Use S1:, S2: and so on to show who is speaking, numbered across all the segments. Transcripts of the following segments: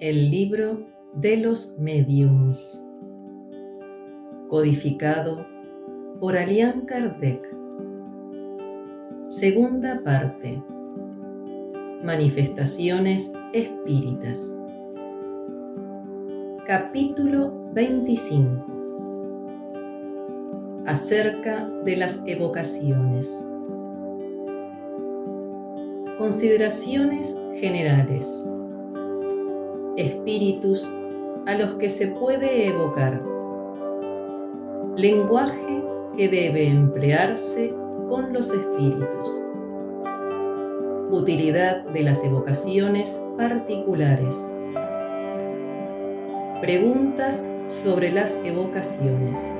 S1: El libro de los mediums. Codificado por Alian Kardec. Segunda parte. Manifestaciones espíritas. Capítulo 25. Acerca de las evocaciones. Consideraciones generales. Espíritus a los que se puede evocar. Lenguaje que debe emplearse con los espíritus. Utilidad de las evocaciones particulares. Preguntas sobre las evocaciones.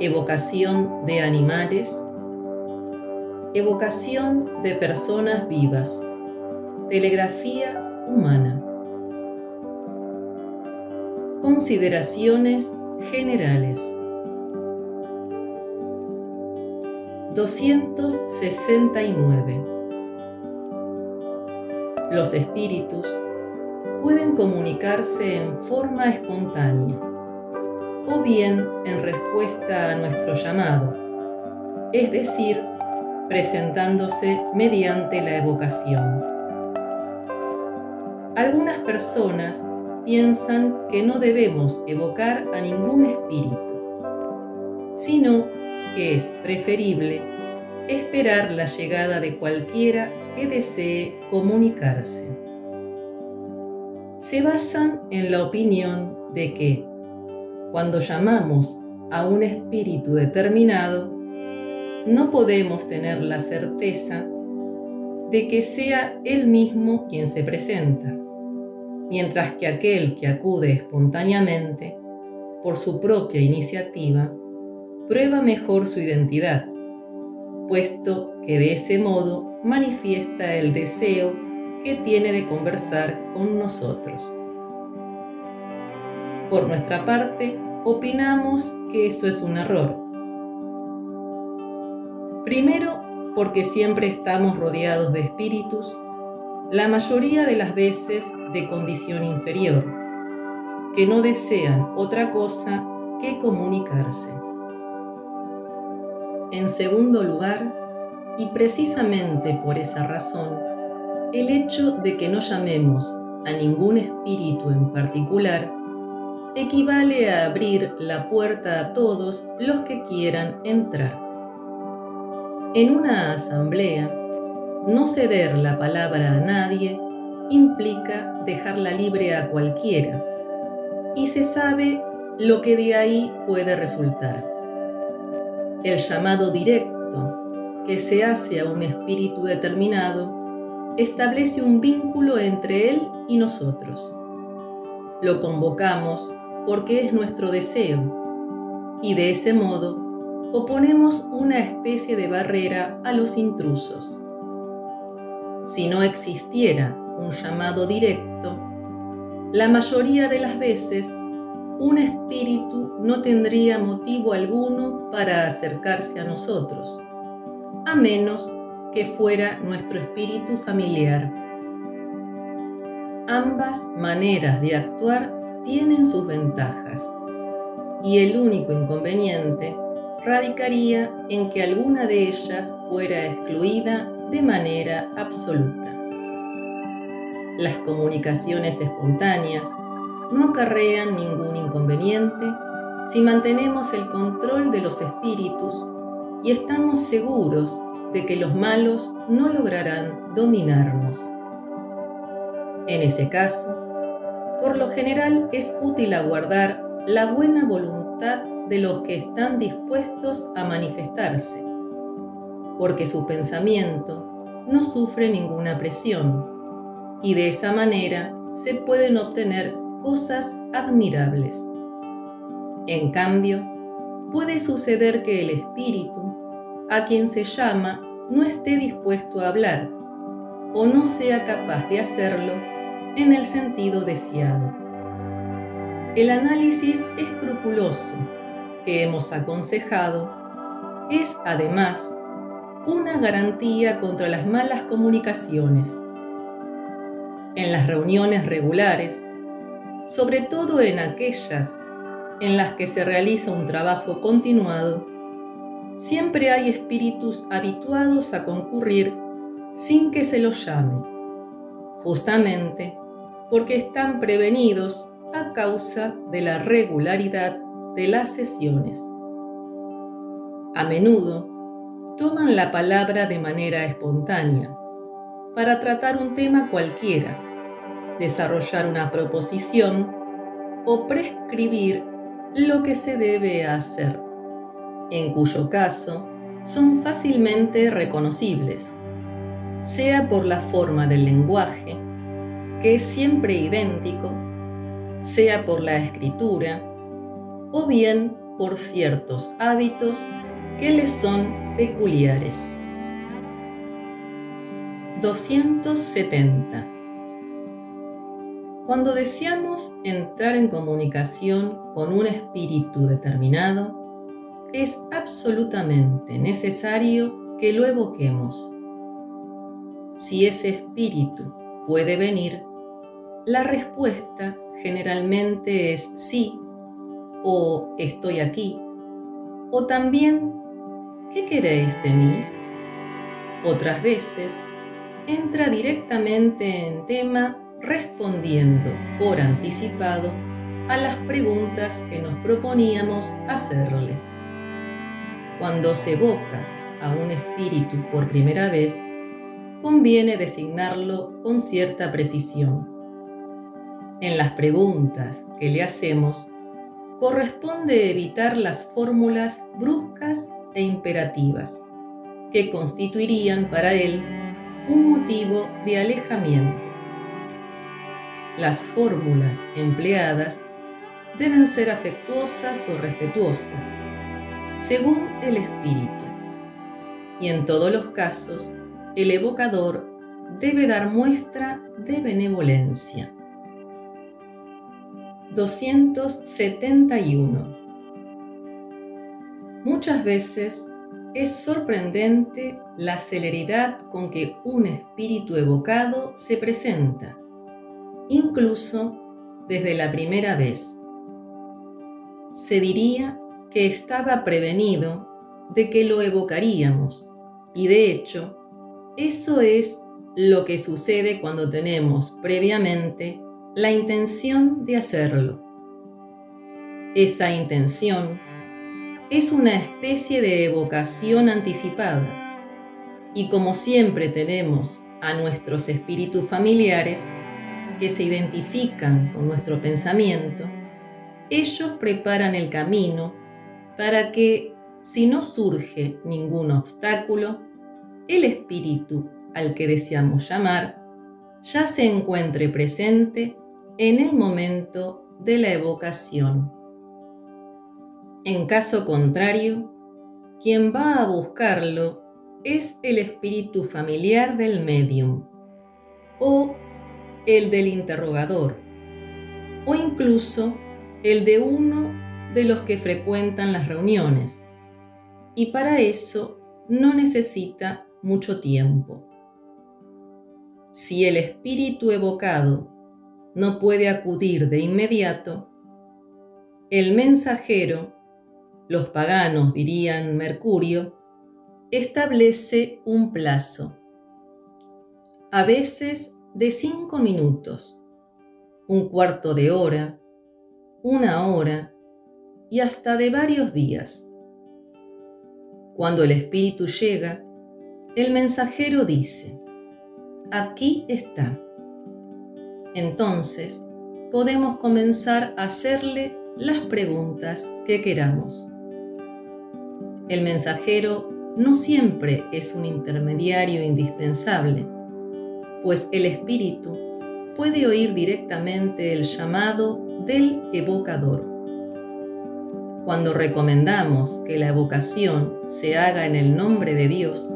S1: Evocación de animales, evocación de personas vivas, telegrafía humana. Consideraciones generales. 269. Los espíritus pueden comunicarse en forma espontánea o bien en respuesta a nuestro llamado, es decir, presentándose mediante la evocación. Algunas personas piensan que no debemos evocar a ningún espíritu, sino que es preferible esperar la llegada de cualquiera que desee comunicarse. Se basan en la opinión de que, cuando llamamos a un espíritu determinado, no podemos tener la certeza de que sea él mismo quien se presenta, mientras que aquel que acude espontáneamente, por su propia iniciativa, prueba mejor su identidad, puesto que de ese modo manifiesta el deseo que tiene de conversar con nosotros. Por nuestra parte, opinamos que eso es un error Primero, porque siempre estamos rodeados de espíritus, la mayoría de las veces de condición inferior, que no desean otra cosa que comunicarse. En segundo lugar, y precisamente por esa razón, el hecho de que no llamemos a ningún espíritu en particular equivale a abrir la puerta a todos los que quieran entrar. En una asamblea, no ceder la palabra a nadie implica dejarla libre a cualquiera, y se sabe lo que de ahí puede resultar. El llamado directo que se hace a un espíritu determinado establece un vínculo entre él y nosotros. Lo convocamos porque es nuestro deseo, y de ese modo oponemos una especie de barrera a los intrusos. Si no existiera un llamado directo, la mayoría de las veces un espíritu no tendría motivo alguno para acercarse a nosotros, a menos que fuera nuestro espíritu familiar. Ambas maneras de actuar tienen sus ventajas y el único inconveniente radicaría en que alguna de ellas fuera excluida de manera absoluta. Las comunicaciones espontáneas no acarrean ningún inconveniente si mantenemos el control de los espíritus y estamos seguros de que los malos no lograrán dominarnos. En ese caso, por lo general es útil aguardar la buena voluntad de los que están dispuestos a manifestarse, porque su pensamiento no sufre ninguna presión y de esa manera se pueden obtener cosas admirables. En cambio, puede suceder que el espíritu, a quien se llama, no esté dispuesto a hablar o no sea capaz de hacerlo en el sentido deseado. El análisis escrupuloso que hemos aconsejado es además una garantía contra las malas comunicaciones. En las reuniones regulares, sobre todo en aquellas en las que se realiza un trabajo continuado, siempre hay espíritus habituados a concurrir sin que se los llame, justamente porque están prevenidos a causa de la regularidad de las sesiones. A menudo toman la palabra de manera espontánea para tratar un tema cualquiera, desarrollar una proposición o prescribir lo que se debe hacer, en cuyo caso son fácilmente reconocibles, sea por la forma del lenguaje, que es siempre idéntico, sea por la escritura, o bien por ciertos hábitos que les son peculiares. 270 cuando deseamos entrar en comunicación con un espíritu determinado, es absolutamente necesario que lo evoquemos. Si ese espíritu puede venir, la respuesta generalmente es sí o estoy aquí, o también ¿qué queréis de mí? Otras veces entra directamente en tema respondiendo por anticipado a las preguntas que nos proponíamos hacerle. Cuando se evoca a un espíritu por primera vez, conviene designarlo con cierta precisión. En las preguntas que le hacemos, corresponde evitar las fórmulas bruscas e imperativas, que constituirían para él un motivo de alejamiento las fórmulas empleadas deben ser afectuosas o respetuosas, según el espíritu. Y en todos los casos, el evocador debe dar muestra de benevolencia. 271. Muchas veces es sorprendente la celeridad con que un espíritu evocado se presenta incluso desde la primera vez. Se diría que estaba prevenido de que lo evocaríamos y de hecho, eso es lo que sucede cuando tenemos previamente la intención de hacerlo. Esa intención es una especie de evocación anticipada y como siempre tenemos a nuestros espíritus familiares, que se identifican con nuestro pensamiento, ellos preparan el camino para que, si no surge ningún obstáculo, el espíritu al que deseamos llamar ya se encuentre presente en el momento de la evocación. En caso contrario, quien va a buscarlo es el espíritu familiar del medium o el del interrogador o incluso el de uno de los que frecuentan las reuniones. Y para eso no necesita mucho tiempo. Si el espíritu evocado no puede acudir de inmediato, el mensajero, los paganos dirían Mercurio, establece un plazo. A veces de cinco minutos, un cuarto de hora, una hora y hasta de varios días. Cuando el espíritu llega, el mensajero dice, aquí está. Entonces, podemos comenzar a hacerle las preguntas que queramos. El mensajero no siempre es un intermediario indispensable pues el espíritu puede oír directamente el llamado del evocador. Cuando recomendamos que la evocación se haga en el nombre de Dios,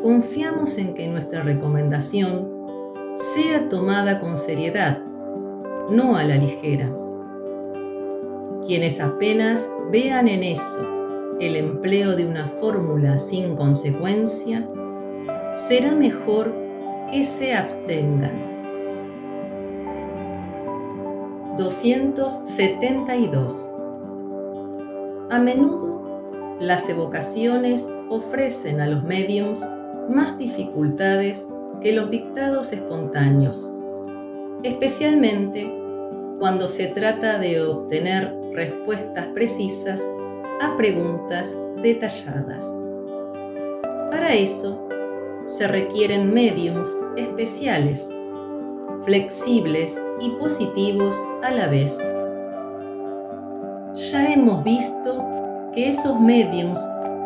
S1: confiamos en que nuestra recomendación sea tomada con seriedad, no a la ligera. Quienes apenas vean en eso el empleo de una fórmula sin consecuencia, será mejor que se abstengan. 272. A menudo, las evocaciones ofrecen a los mediums más dificultades que los dictados espontáneos, especialmente cuando se trata de obtener respuestas precisas a preguntas detalladas. Para eso, se requieren mediums especiales, flexibles y positivos a la vez. Ya hemos visto que esos mediums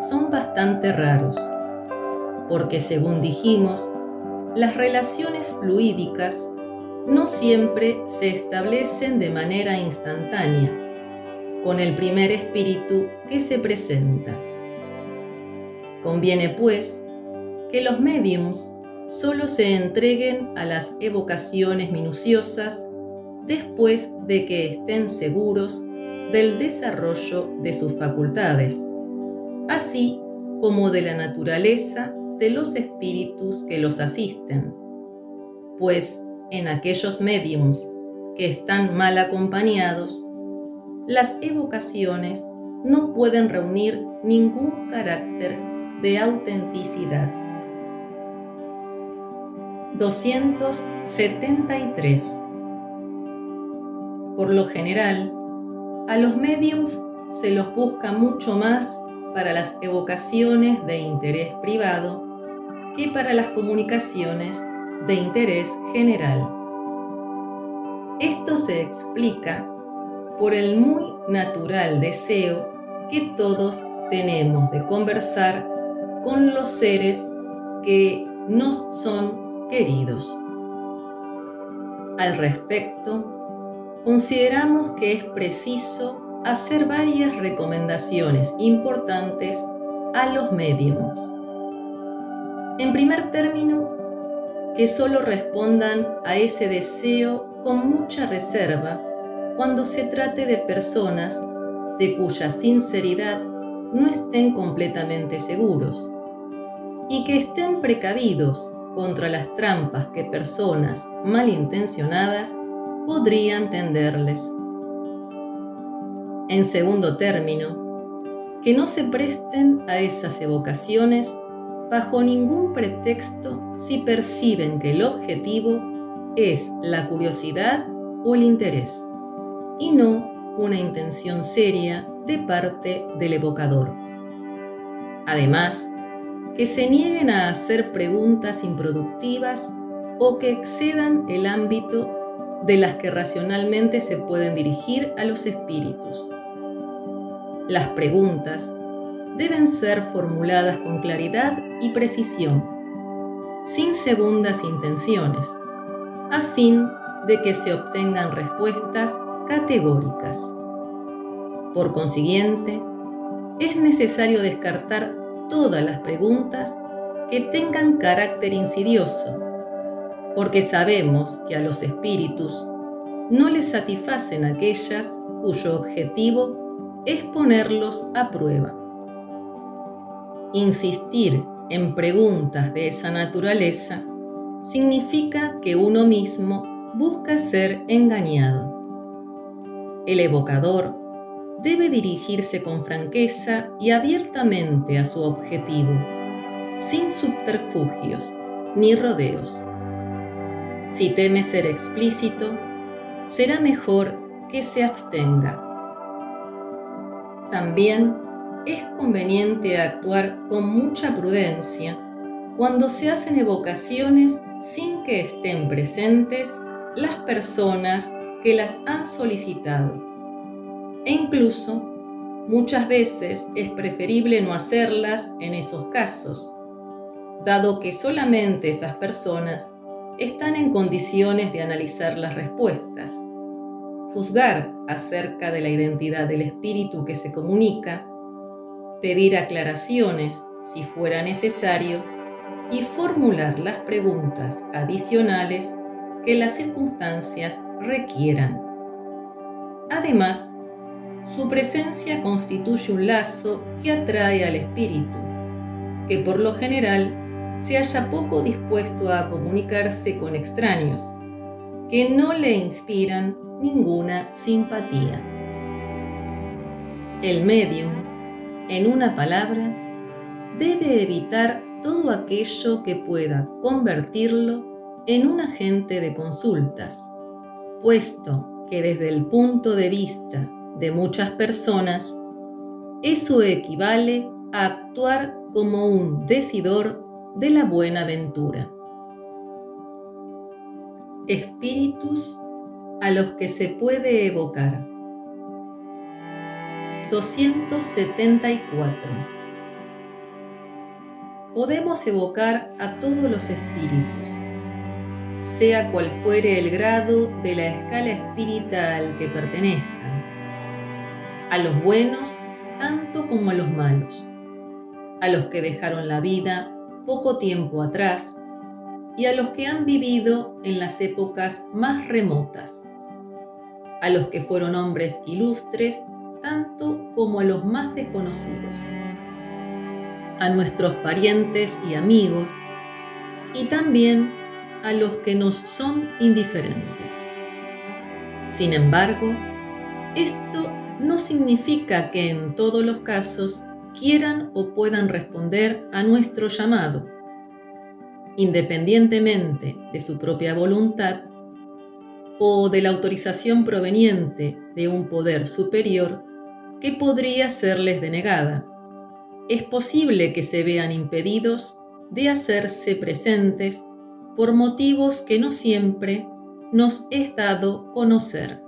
S1: son bastante raros, porque según dijimos, las relaciones fluídicas no siempre se establecen de manera instantánea con el primer espíritu que se presenta. Conviene, pues, que los mediums solo se entreguen a las evocaciones minuciosas después de que estén seguros del desarrollo de sus facultades, así como de la naturaleza de los espíritus que los asisten, pues en aquellos mediums que están mal acompañados, las evocaciones no pueden reunir ningún carácter de autenticidad. 273. Por lo general, a los mediums se los busca mucho más para las evocaciones de interés privado que para las comunicaciones de interés general. Esto se explica por el muy natural deseo que todos tenemos de conversar con los seres que nos son queridos. Al respecto, consideramos que es preciso hacer varias recomendaciones importantes a los mediums. En primer término, que solo respondan a ese deseo con mucha reserva cuando se trate de personas de cuya sinceridad no estén completamente seguros y que estén precavidos contra las trampas que personas malintencionadas podrían tenderles. En segundo término, que no se presten a esas evocaciones bajo ningún pretexto si perciben que el objetivo es la curiosidad o el interés, y no una intención seria de parte del evocador. Además, que se nieguen a hacer preguntas improductivas o que excedan el ámbito de las que racionalmente se pueden dirigir a los espíritus. Las preguntas deben ser formuladas con claridad y precisión, sin segundas intenciones, a fin de que se obtengan respuestas categóricas. Por consiguiente, es necesario descartar todas las preguntas que tengan carácter insidioso, porque sabemos que a los espíritus no les satisfacen aquellas cuyo objetivo es ponerlos a prueba. Insistir en preguntas de esa naturaleza significa que uno mismo busca ser engañado. El evocador debe dirigirse con franqueza y abiertamente a su objetivo, sin subterfugios ni rodeos. Si teme ser explícito, será mejor que se abstenga. También es conveniente actuar con mucha prudencia cuando se hacen evocaciones sin que estén presentes las personas que las han solicitado. E incluso, muchas veces es preferible no hacerlas en esos casos, dado que solamente esas personas están en condiciones de analizar las respuestas, juzgar acerca de la identidad del espíritu que se comunica pedir aclaraciones si fuera necesario y formular las preguntas adicionales que las circunstancias requieran. Además, su presencia constituye un lazo que atrae al espíritu, que por lo general se halla poco dispuesto a comunicarse con extraños, que no le inspiran ninguna simpatía. El medium, en una palabra, debe evitar todo aquello que pueda convertirlo en un agente de consultas, puesto que desde el punto de vista de muchas personas, eso equivale a actuar como un decidor de la buena ventura. Espíritus a los que se puede evocar. 274. Podemos evocar a todos los espíritus, sea cual fuere el grado de la escala espiritual que pertenezcan, a los buenos tanto como a los malos, a los que dejaron la vida poco tiempo atrás y a los que han vivido en las épocas más remotas, a los que fueron hombres ilustres tanto como a los más desconocidos, a nuestros parientes y amigos y también a los que nos son indiferentes. Sin embargo, esto no significa que en todos los casos quieran o puedan responder a nuestro llamado, independientemente de su propia voluntad o de la autorización proveniente de un poder superior que podría serles denegada. Es posible que se vean impedidos de hacerse presentes por motivos que no siempre nos es dado conocer.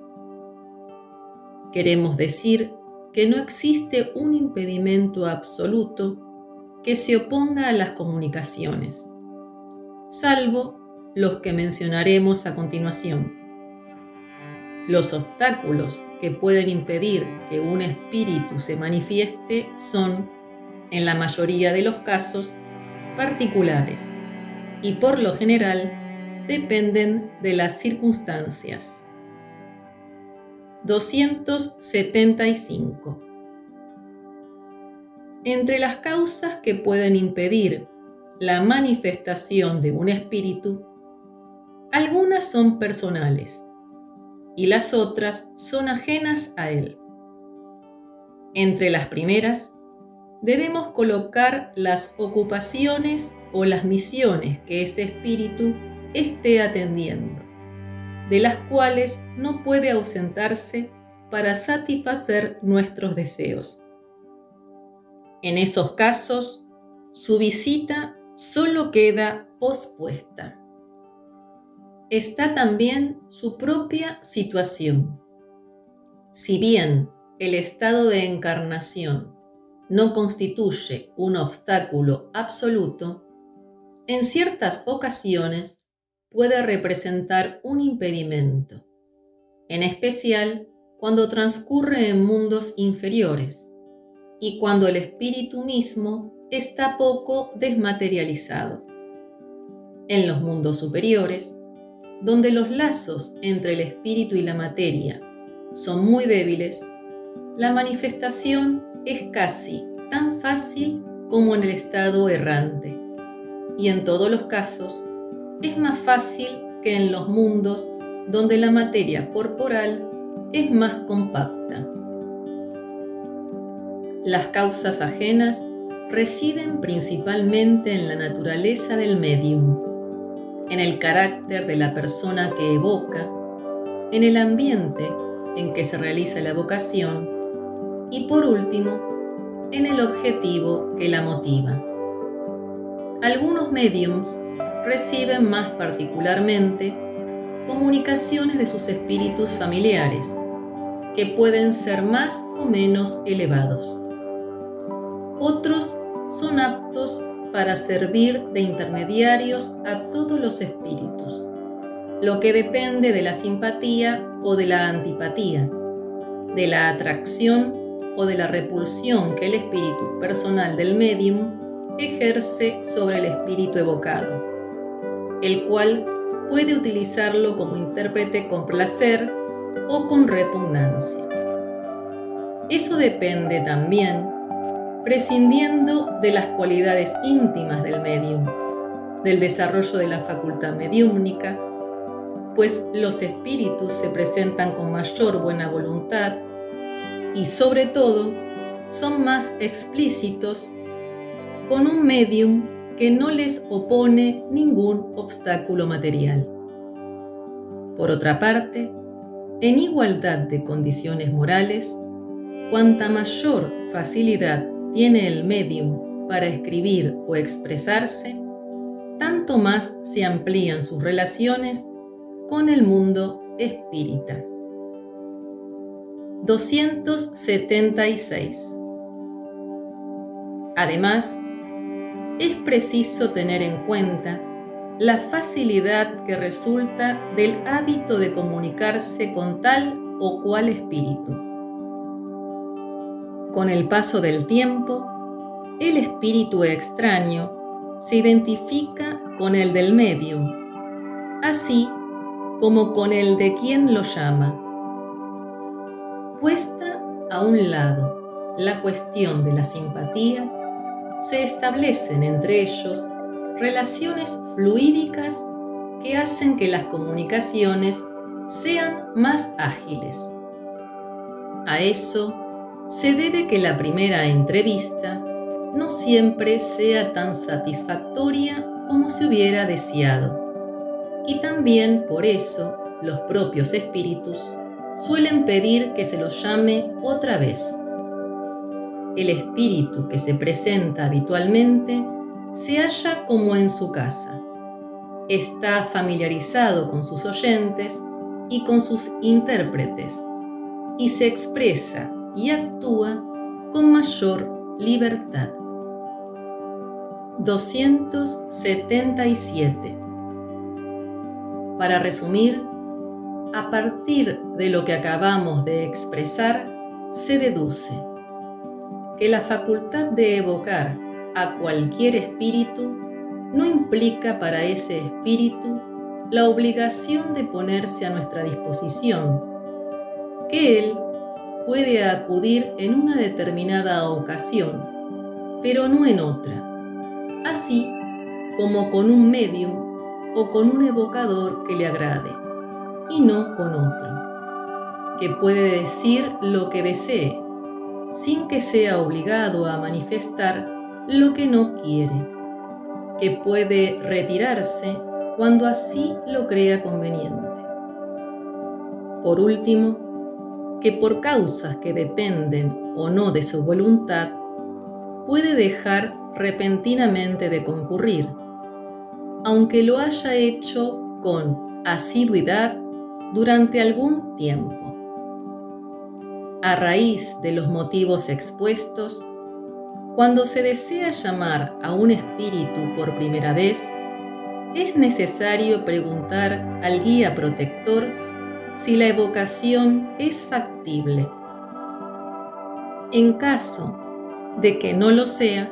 S1: Queremos decir que no existe un impedimento absoluto que se oponga a las comunicaciones, salvo los que mencionaremos a continuación. Los obstáculos que pueden impedir que un espíritu se manifieste son, en la mayoría de los casos, particulares y por lo general dependen de las circunstancias. 275. Entre las causas que pueden impedir la manifestación de un espíritu, algunas son personales y las otras son ajenas a él. Entre las primeras, debemos colocar las ocupaciones o las misiones que ese espíritu esté atendiendo de las cuales no puede ausentarse para satisfacer nuestros deseos. En esos casos, su visita solo queda pospuesta. Está también su propia situación. Si bien el estado de encarnación no constituye un obstáculo absoluto, en ciertas ocasiones puede representar un impedimento, en especial cuando transcurre en mundos inferiores y cuando el espíritu mismo está poco desmaterializado. En los mundos superiores, donde los lazos entre el espíritu y la materia son muy débiles, la manifestación es casi tan fácil como en el estado errante, y en todos los casos es más fácil que en los mundos donde la materia corporal es más compacta. Las causas ajenas residen principalmente en la naturaleza del medium, en el carácter de la persona que evoca, en el ambiente en que se realiza la evocación y por último, en el objetivo que la motiva. Algunos mediums reciben más particularmente comunicaciones de sus espíritus familiares, que pueden ser más o menos elevados. Otros son aptos para servir de intermediarios a todos los espíritus, lo que depende de la simpatía o de la antipatía, de la atracción o de la repulsión que el espíritu personal del medium ejerce sobre el espíritu evocado el cual puede utilizarlo como intérprete con placer o con repugnancia. Eso depende también, prescindiendo de las cualidades íntimas del medium, del desarrollo de la facultad mediúmnica, pues los espíritus se presentan con mayor buena voluntad y sobre todo son más explícitos con un medium que no les opone ningún obstáculo material. Por otra parte, en igualdad de condiciones morales, cuanta mayor facilidad tiene el medium para escribir o expresarse, tanto más se amplían sus relaciones con el mundo espírita. 276. Además, es preciso tener en cuenta la facilidad que resulta del hábito de comunicarse con tal o cual espíritu. Con el paso del tiempo, el espíritu extraño se identifica con el del medio, así como con el de quien lo llama. Puesta a un lado la cuestión de la simpatía, se establecen entre ellos relaciones fluídicas que hacen que las comunicaciones sean más ágiles. A eso se debe que la primera entrevista no siempre sea tan satisfactoria como se hubiera deseado y también por eso los propios espíritus suelen pedir que se los llame otra vez. El espíritu que se presenta habitualmente se halla como en su casa. Está familiarizado con sus oyentes y con sus intérpretes y se expresa y actúa con mayor libertad. 277 para resumir, a partir de lo que acabamos de expresar, se deduce que la facultad de evocar a cualquier espíritu no implica para ese espíritu la obligación de ponerse a nuestra disposición, que él puede acudir en una determinada ocasión, pero no en otra, así como con un medium o con un evocador que le agrade, y no con otro, que puede decir lo que desee, sin que sea obligado a manifestar lo que no quiere, que puede retirarse cuando así lo crea conveniente. Por último, que por causas que dependen o no de su voluntad, puede dejar repentinamente de concurrir aunque lo haya hecho con asiduidad durante algún tiempo. A raíz de los motivos expuestos, cuando se desea llamar a un espíritu por primera vez, es necesario preguntar al guía protector si la evocación es factible. En caso de que no lo sea,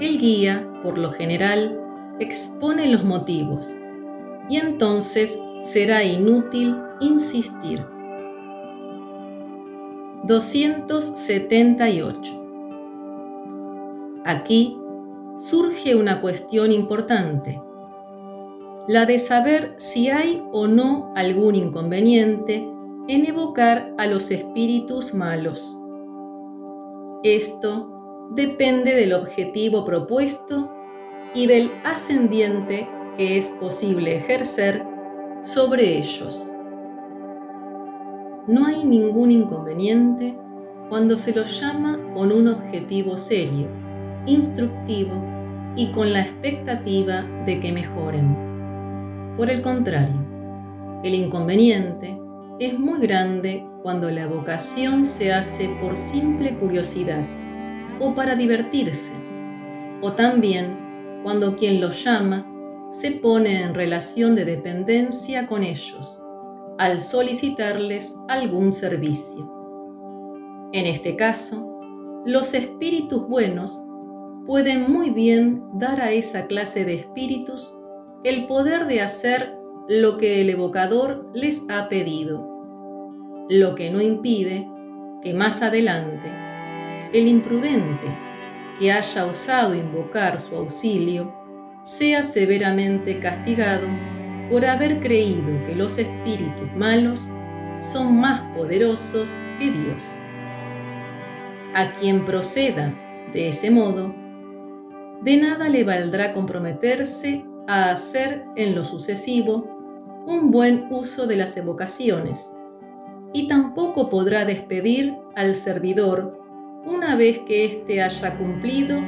S1: el guía, por lo general, expone los motivos y entonces será inútil insistir. 278. Aquí surge una cuestión importante, la de saber si hay o no algún inconveniente en evocar a los espíritus malos. Esto depende del objetivo propuesto y del ascendiente que es posible ejercer sobre ellos. No hay ningún inconveniente cuando se los llama con un objetivo serio, instructivo y con la expectativa de que mejoren. Por el contrario, el inconveniente es muy grande cuando la vocación se hace por simple curiosidad o para divertirse, o también cuando quien los llama se pone en relación de dependencia con ellos al solicitarles algún servicio. En este caso, los espíritus buenos pueden muy bien dar a esa clase de espíritus el poder de hacer lo que el evocador les ha pedido, lo que no impide que más adelante el imprudente que haya osado invocar su auxilio sea severamente castigado por haber creído que los espíritus malos son más poderosos que Dios. A quien proceda de ese modo, de nada le valdrá comprometerse a hacer en lo sucesivo un buen uso de las evocaciones, y tampoco podrá despedir al servidor una vez que éste haya cumplido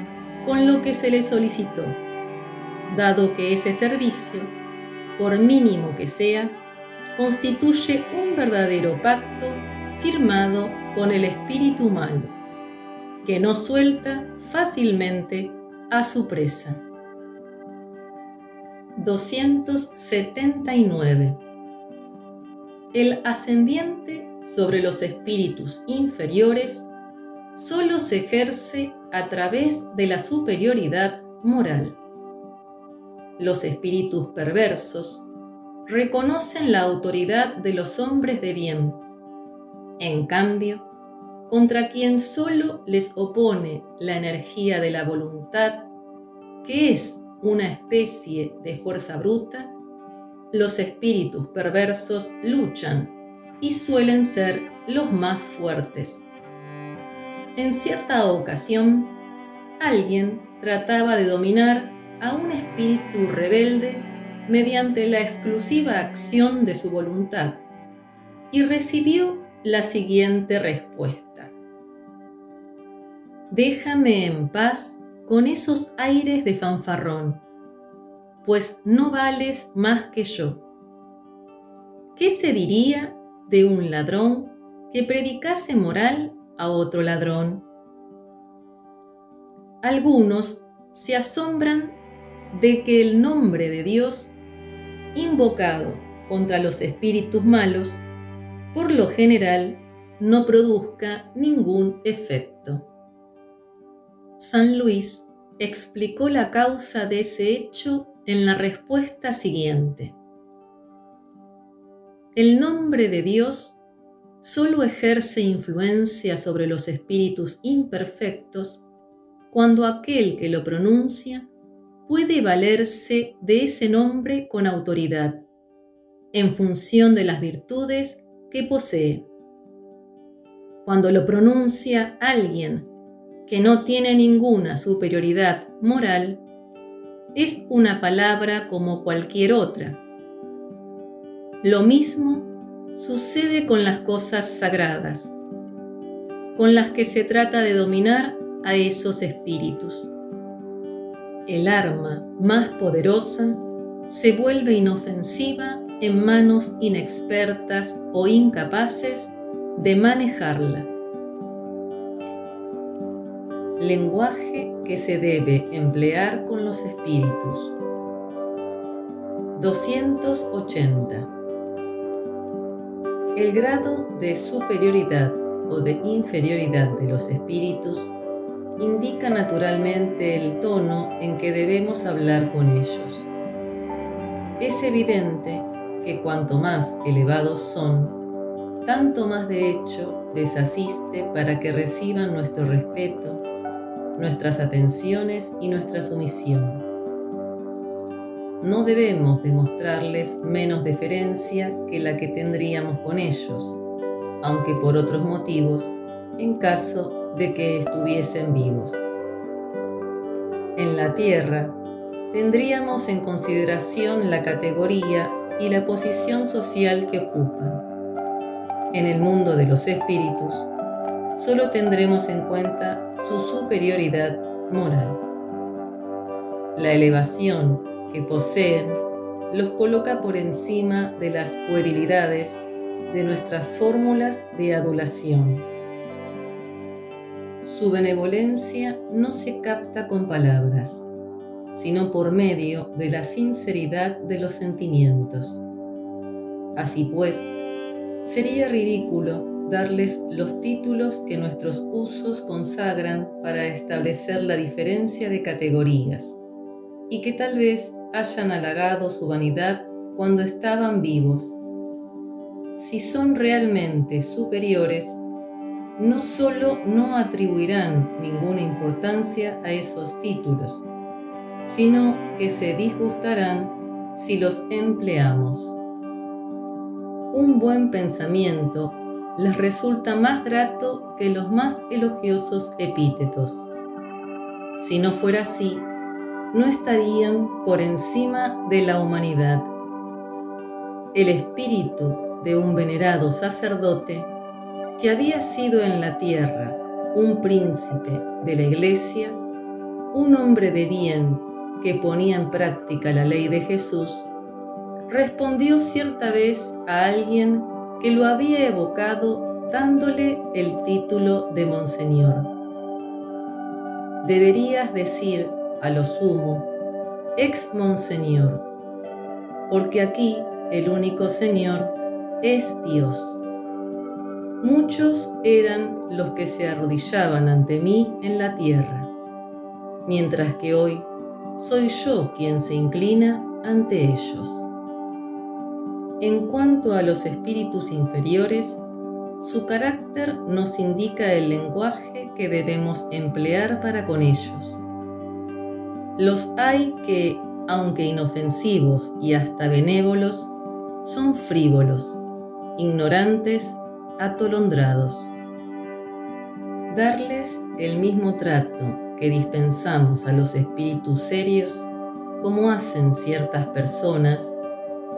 S1: con lo que se le solicitó, dado que ese servicio, por mínimo que sea, constituye un verdadero pacto firmado con el espíritu malo, que no suelta fácilmente a su presa. 279. El ascendiente sobre los espíritus inferiores solo se ejerce a través de la superioridad moral. Los espíritus perversos reconocen la autoridad de los hombres de bien. En cambio, contra quien solo les opone la energía de la voluntad, que es una especie de fuerza bruta, los espíritus perversos luchan y suelen ser los más fuertes. En cierta ocasión, alguien trataba de dominar a un espíritu rebelde mediante la exclusiva acción de su voluntad y recibió la siguiente respuesta. Déjame en paz con esos aires de fanfarrón, pues no vales más que yo. ¿Qué se diría de un ladrón que predicase moral a otro ladrón? Algunos se asombran de que el nombre de Dios invocado contra los espíritus malos, por lo general no produzca ningún efecto. San Luis explicó la causa de ese hecho en la respuesta siguiente. El nombre de Dios solo ejerce influencia sobre los espíritus imperfectos cuando aquel que lo pronuncia puede valerse de ese nombre con autoridad, en función de las virtudes que posee. Cuando lo pronuncia alguien que no tiene ninguna superioridad moral, es una palabra como cualquier otra. Lo mismo sucede con las cosas sagradas, con las que se trata de dominar a esos espíritus el arma más poderosa se vuelve inofensiva en manos inexpertas o incapaces de manejarla. Lenguaje que se debe emplear con los espíritus. 280. El grado de superioridad o de inferioridad de los espíritus indica naturalmente el tono en que debemos hablar con ellos. Es evidente que cuanto más elevados son, tanto más de hecho les asiste para que reciban nuestro respeto, nuestras atenciones y nuestra sumisión. No debemos demostrarles menos deferencia que la que tendríamos con ellos, aunque por otros motivos, en caso de que estuviesen vivos. En la tierra, tendríamos en consideración la categoría y la posición social que ocupan. En el mundo de los espíritus, solo tendremos en cuenta su superioridad moral. La elevación que poseen los coloca por encima de las puerilidades de nuestras fórmulas de adulación su benevolencia no se capta con palabras, sino por medio de la sinceridad de los sentimientos. Así pues, sería ridículo darles los títulos que nuestros usos consagran para establecer la diferencia de categorías, y que tal vez hayan halagado su vanidad cuando estaban vivos. Si son realmente superiores, no solo no atribuirán ninguna importancia a esos títulos, sino que se disgustarán si los empleamos. Un buen pensamiento les resulta más grato que los más elogiosos epítetos. Si no fuera así, no estarían por encima de la humanidad. El espíritu de un venerado sacerdote que había sido en la tierra un príncipe de la iglesia, un hombre de bien que ponía en práctica la ley de Jesús, respondió cierta vez a alguien que lo había evocado dándole el título de Monseñor. Deberías decir a lo sumo, ex Monseñor, porque aquí el único Señor es Dios. Muchos eran los que se arrodillaban ante mí en la tierra, mientras que hoy soy yo quien se inclina ante ellos. En cuanto a los espíritus inferiores, su carácter nos indica el lenguaje que debemos emplear para con ellos. Los hay que, aunque inofensivos y hasta benévolos, son frívolos, ignorantes, atolondrados. Darles el mismo trato que dispensamos a los espíritus serios, como hacen ciertas personas,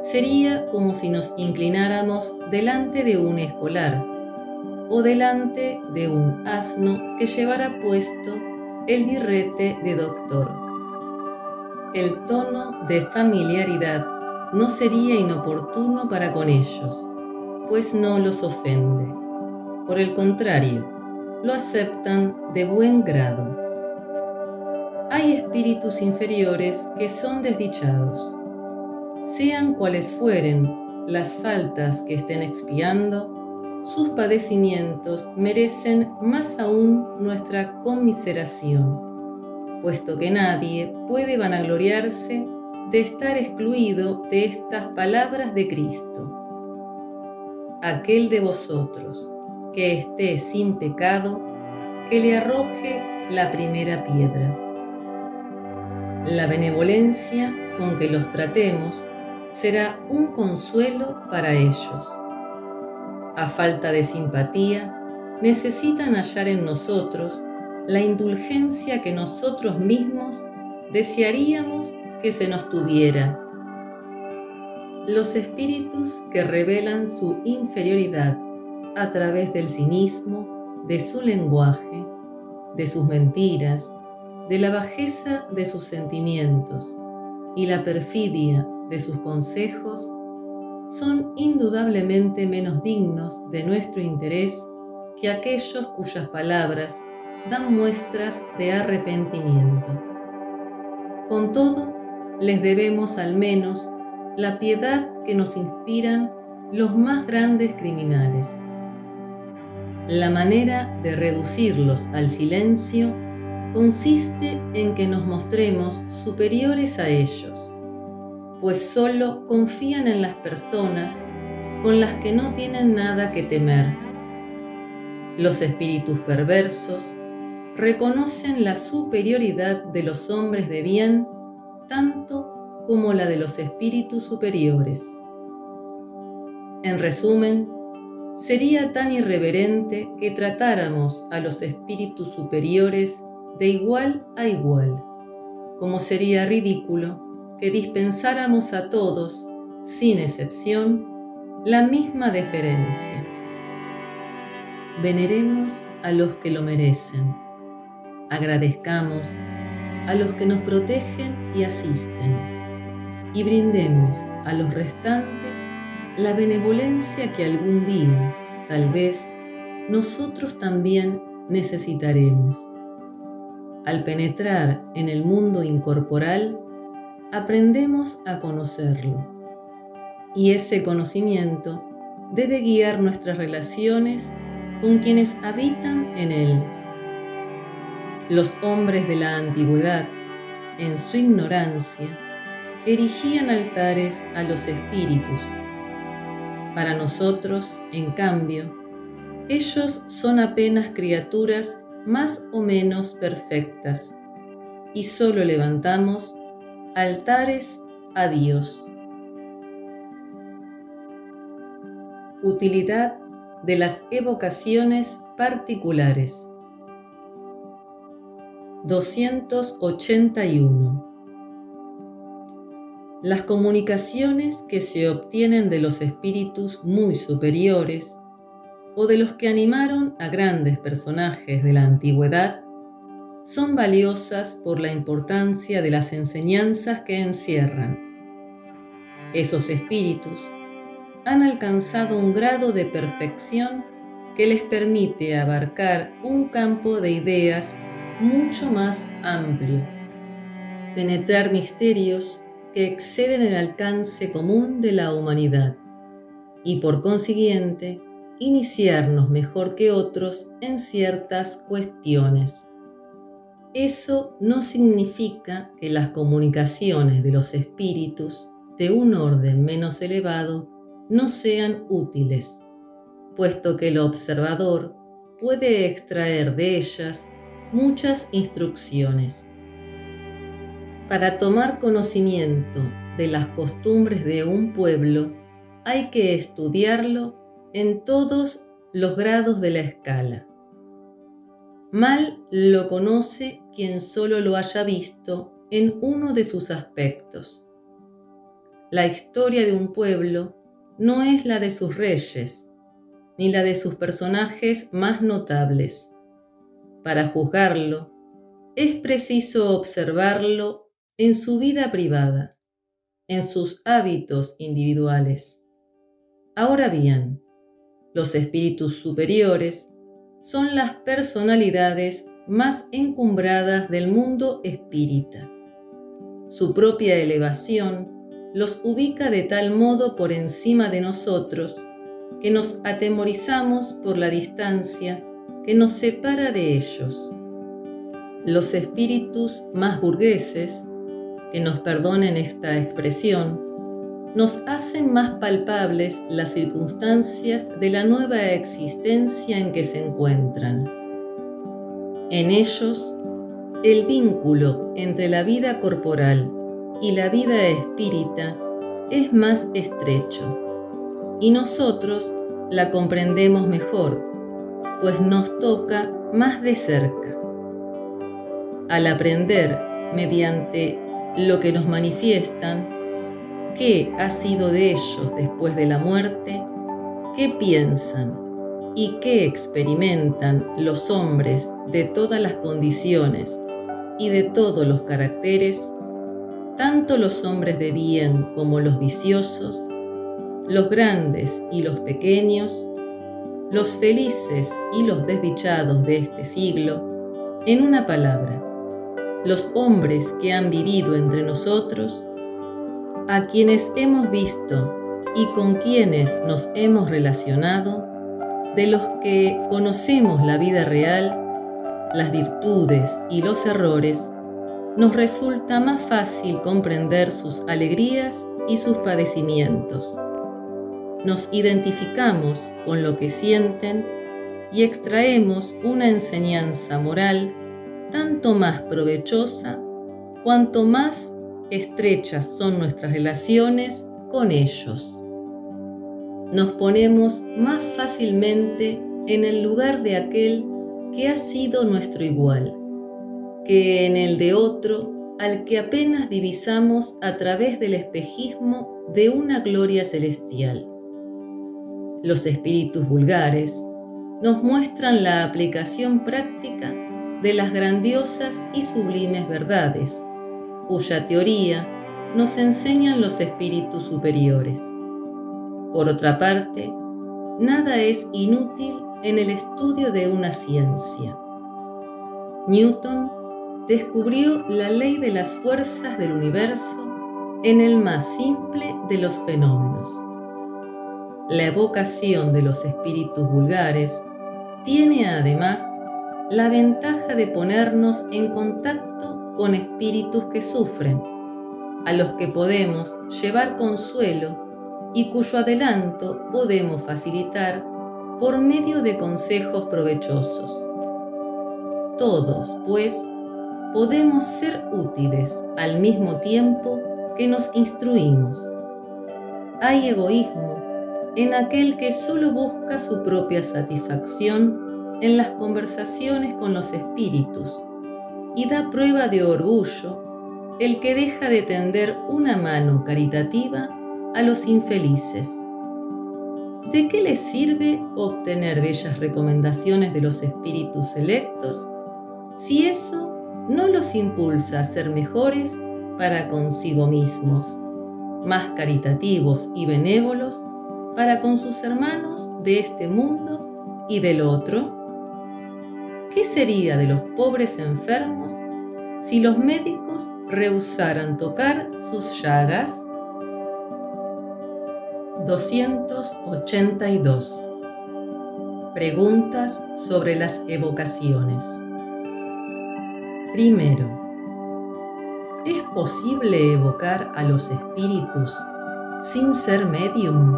S1: sería como si nos inclináramos delante de un escolar o delante de un asno que llevara puesto el birrete de doctor el tono de familiaridad no sería inoportuno para con ellos, pues no los ofende. Por el contrario, lo aceptan de buen grado. Hay espíritus inferiores que son desdichados. Sean cuales fueren las faltas que estén expiando, sus padecimientos merecen más aún nuestra conmiseración puesto que nadie puede vanagloriarse de estar excluido de estas palabras de Cristo. Aquel de vosotros que esté sin pecado, que le arroje la primera piedra. La benevolencia con que los tratemos será un consuelo para ellos. A falta de simpatía, necesitan hallar en nosotros la indulgencia que nosotros mismos desearíamos que se nos tuviera. Los espíritus que revelan su inferioridad a través del cinismo, de su lenguaje, de sus mentiras, de la bajeza de sus sentimientos y la perfidia de sus consejos, son indudablemente menos dignos de nuestro interés que aquellos cuyas palabras dan muestras de arrepentimiento. Con todo, les debemos al menos la piedad que nos inspiran los más grandes criminales. La manera de reducirlos al silencio consiste en que nos mostremos superiores a ellos, pues solo confían en las personas con las que no tienen nada que temer. Los espíritus perversos reconocen la superioridad de los hombres de bien tanto como la de los espíritus superiores. En resumen, sería tan irreverente que tratáramos a los espíritus superiores de igual a igual, como sería ridículo que dispensáramos a todos, sin excepción, la misma deferencia. Veneremos a los que lo merecen agradezcamos a los que nos protegen y asisten y brindemos a los restantes la benevolencia que algún día, tal vez, nosotros también necesitaremos. Al penetrar en el mundo incorporal, aprendemos a conocerlo y ese conocimiento debe guiar nuestras relaciones con quienes habitan en él los hombres de la antigüedad, en su ignorancia, erigían altares a los espíritus. Para nosotros, en cambio, ellos son apenas criaturas más o menos perfectas y solo levantamos altares a Dios. Utilidad de las evocaciones particulares. 281. Las comunicaciones que se obtienen de los espíritus muy superiores o de los que animaron a grandes personajes de la antigüedad son valiosas por la importancia de las enseñanzas que encierran. Esos espíritus han alcanzado un grado de perfección que les permite abarcar un campo de ideas mucho más amplio, penetrar misterios que exceden el alcance común de la humanidad y por consiguiente iniciarnos mejor que otros en ciertas cuestiones. Eso no significa que las comunicaciones de los espíritus de un orden menos elevado no sean útiles, puesto que el observador puede extraer de ellas muchas instrucciones. Para tomar conocimiento de las costumbres de un pueblo, hay que estudiarlo en todos los grados de la escala. Mal lo conoce quien solo lo haya visto en uno de sus aspectos. La historia de un pueblo no es la de sus reyes, ni la de sus personajes más notables. Para juzgarlo, es preciso observarlo en su vida privada, en sus hábitos individuales. Ahora bien, los espíritus superiores son las personalidades más encumbradas del mundo espírita. Su propia elevación los ubica de tal modo por encima de nosotros que nos atemorizamos por la distancia que nos separa de ellos. Los espíritus más burgueses, que nos perdonen esta expresión, nos hacen más palpables las circunstancias de la nueva existencia en que se encuentran. En ellos, el vínculo entre la vida corporal y la vida espírita es más estrecho, y nosotros la comprendemos mejor, pues nos toca más de cerca. Al aprender mediante lo que nos manifiestan, qué ha sido de ellos después de la muerte, qué piensan y qué experimentan los hombres de todas las condiciones y de todos los caracteres, tanto los hombres de bien como los viciosos, los grandes y los pequeños, los felices y los desdichados de este siglo, en una palabra, los hombres que han vivido entre nosotros, a quienes hemos visto y con quienes nos hemos relacionado, de los que conocemos la vida real, las virtudes y los errores, nos resulta más fácil comprender sus alegrías y sus padecimientos. Nos identificamos con lo que sienten y extraemos una enseñanza moral tanto más provechosa cuanto más estrechas son nuestras relaciones con ellos. Nos ponemos más fácilmente en el lugar de aquel que ha sido nuestro igual, que en el de otro al que apenas divisamos a través del espejismo de una gloria celestial. Los espíritus vulgares nos muestran la aplicación práctica de las grandiosas y sublimes verdades cuya teoría nos enseñan los espíritus superiores. Por otra parte, nada es inútil en el estudio de una ciencia. Newton descubrió la ley de las fuerzas del universo en el más simple de los fenómenos. La evocación de los espíritus vulgares tiene además la ventaja de ponernos en contacto con espíritus que sufren, a los que podemos llevar consuelo y cuyo adelanto podemos facilitar por medio de consejos provechosos. Todos, pues, podemos ser útiles al mismo tiempo que nos instruimos. Hay egoísmo en aquel que solo busca su propia satisfacción en las conversaciones con los espíritus y da prueba de orgullo el que deja de tender una mano caritativa a los infelices. ¿De qué les sirve obtener bellas recomendaciones de los espíritus selectos si eso no los impulsa a ser mejores para consigo mismos, más caritativos y benévolos para con sus hermanos de este mundo y del otro? ¿Qué sería de los pobres enfermos si los médicos rehusaran tocar sus llagas? 282. Preguntas sobre las evocaciones. Primero, ¿es posible evocar a los espíritus sin ser medium?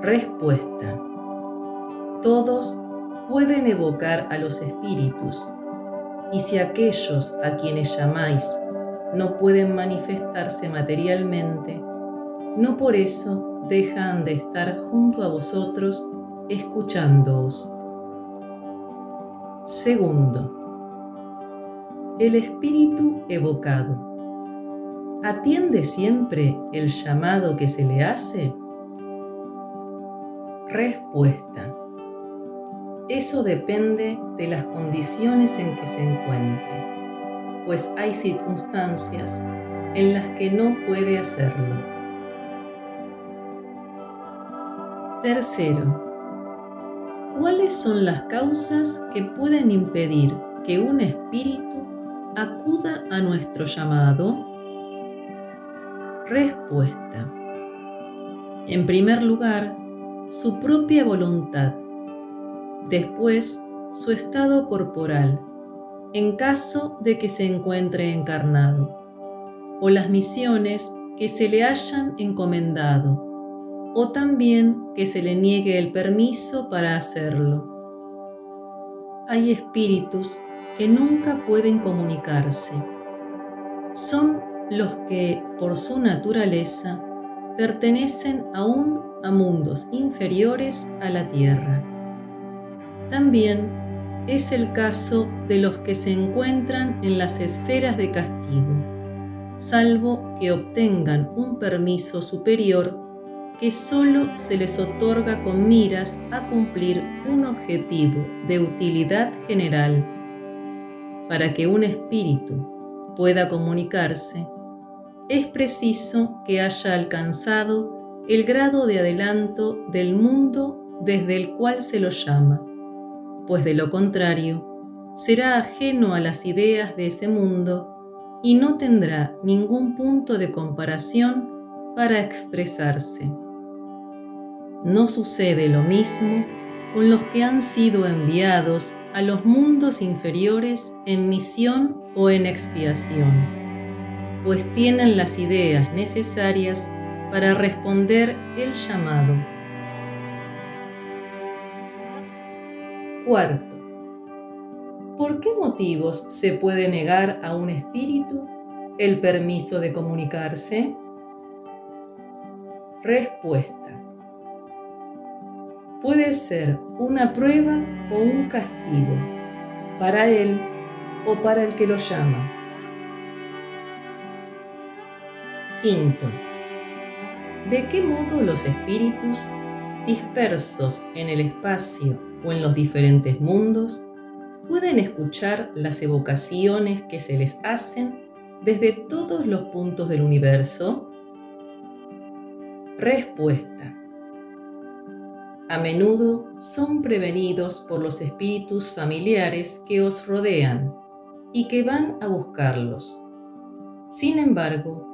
S1: Respuesta. Todos pueden evocar a los espíritus, y si aquellos a quienes llamáis no pueden manifestarse materialmente, no por eso dejan de estar junto a vosotros escuchándoos. Segundo, el espíritu evocado. ¿Atiende siempre el llamado que se le hace? Respuesta. Eso depende de las condiciones en que se encuentre, pues hay circunstancias en las que no puede hacerlo. Tercero, ¿cuáles son las causas que pueden impedir que un espíritu acuda a nuestro llamado? Respuesta. En primer lugar, su propia voluntad. Después, su estado corporal, en caso de que se encuentre encarnado, o las misiones que se le hayan encomendado, o también que se le niegue el permiso para hacerlo. Hay espíritus que nunca pueden comunicarse. Son los que, por su naturaleza, pertenecen aún a mundos inferiores a la Tierra. También es el caso de los que se encuentran en las esferas de castigo, salvo que obtengan un permiso superior que solo se les otorga con miras a cumplir un objetivo de utilidad general. Para que un espíritu pueda comunicarse, es preciso que haya alcanzado el grado de adelanto del mundo desde el cual se lo llama, pues de lo contrario, será ajeno a las ideas de ese mundo y no tendrá ningún punto de comparación para expresarse. No sucede lo mismo con los que han sido enviados a los mundos inferiores en misión o en expiación, pues tienen las ideas necesarias para responder el llamado. Cuarto, ¿por qué motivos se puede negar a un espíritu el permiso de comunicarse? Respuesta puede ser una prueba o un castigo para él o para el que lo llama. Quinto, ¿de qué modo los espíritus dispersos en el espacio o en los diferentes mundos pueden escuchar las evocaciones que se les hacen desde todos los puntos del universo? Respuesta a menudo son prevenidos por los espíritus familiares que os rodean y que van a buscarlos. Sin embargo,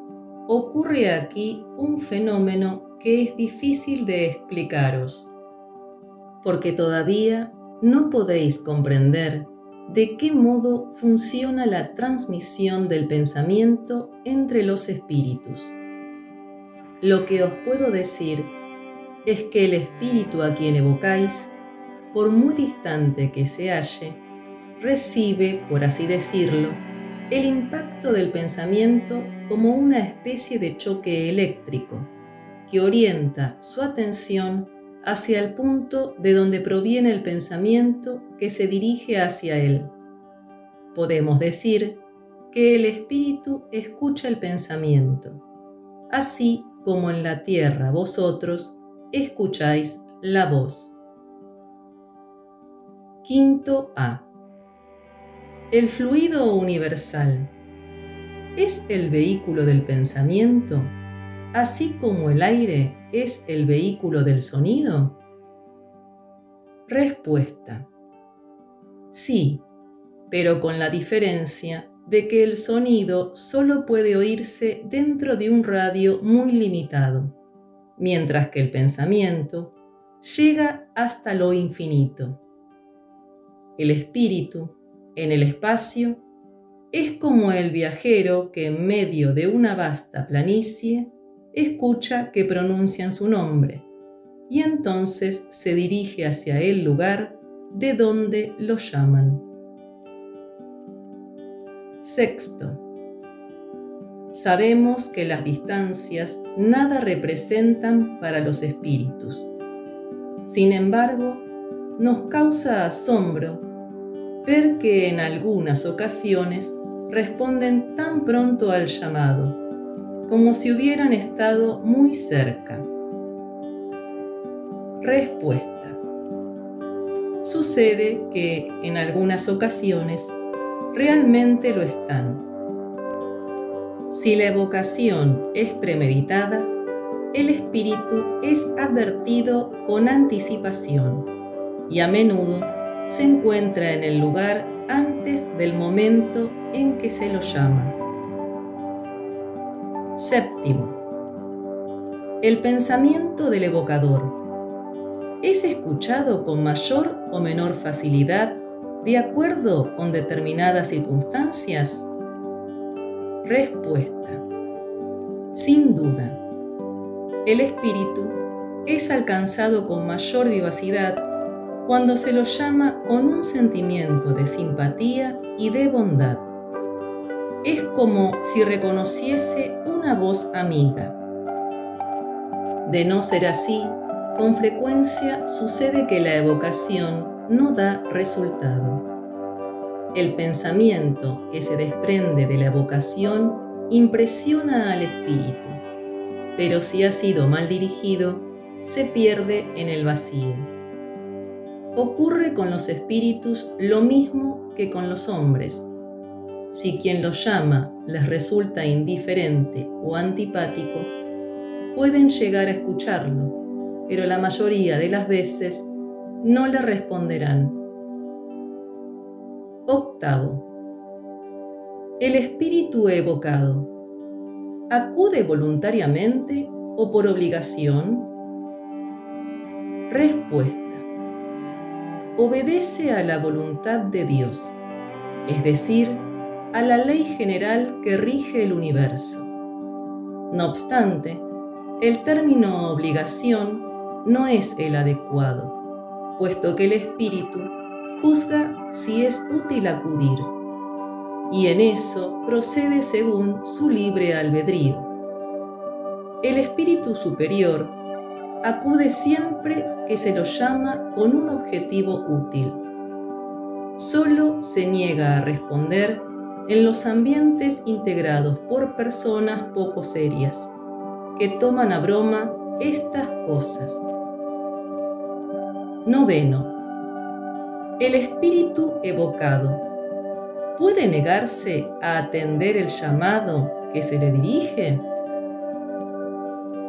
S1: ocurre aquí un fenómeno que es difícil de explicaros, porque todavía no podéis comprender de qué modo funciona la transmisión del pensamiento entre los espíritus. Lo que os puedo decir es que el espíritu a quien evocáis, por muy distante que se halle, recibe, por así decirlo, el impacto del pensamiento como una especie de choque eléctrico que orienta su atención hacia el punto de donde proviene el pensamiento que se dirige hacia él. Podemos decir que el espíritu escucha el pensamiento, así como en la tierra vosotros escucháis la voz. Quinto A. El fluido universal es el vehículo del pensamiento, así como el aire es el vehículo del sonido. Respuesta. Sí, pero con la diferencia de que el sonido solo puede oírse dentro de un radio muy limitado, mientras que el pensamiento llega hasta lo infinito. El espíritu, en el espacio, es como el viajero que en medio de una vasta planicie escucha que pronuncian su nombre y entonces se dirige hacia el lugar de donde lo llaman. Sexto. Sabemos que las distancias nada representan para los espíritus. Sin embargo, nos causa asombro ver que en algunas ocasiones responden tan pronto al llamado, como si hubieran estado muy cerca. Respuesta. Sucede que en algunas ocasiones realmente lo están. Si la evocación es premeditada, el espíritu es advertido con anticipación y a menudo se encuentra en el lugar antes del momento en que se lo llama. Séptimo. El pensamiento del evocador es escuchado con mayor o menor facilidad de acuerdo con determinadas circunstancias? Respuesta. Sin duda. El espíritu es alcanzado con mayor vivacidad cuando se lo llama con un sentimiento de simpatía y de bondad. Es como si reconociese una voz amiga. De no ser así, con frecuencia sucede que la evocación no da resultado. El pensamiento que se desprende de la vocación impresiona al espíritu, pero si ha sido mal dirigido, se pierde en el vacío. Ocurre con los espíritus lo mismo que con los hombres. Si quien los llama les resulta indiferente o antipático, pueden llegar a escucharlo, pero la mayoría de las veces no le responderán. Octavo. El espíritu evocado. ¿Acude voluntariamente o por obligación? Respuesta. Obedece a la voluntad de Dios, es decir, a la ley general que rige el universo. No obstante, el término obligación no es el adecuado puesto que el espíritu juzga si es útil acudir, y en eso procede según su libre albedrío. El espíritu superior acude siempre que se lo llama con un objetivo útil. Solo se niega a responder en los ambientes integrados por personas poco serias, que toman a broma estas cosas Noveno. El espíritu evocado puede negarse a atender el llamado que se le dirige.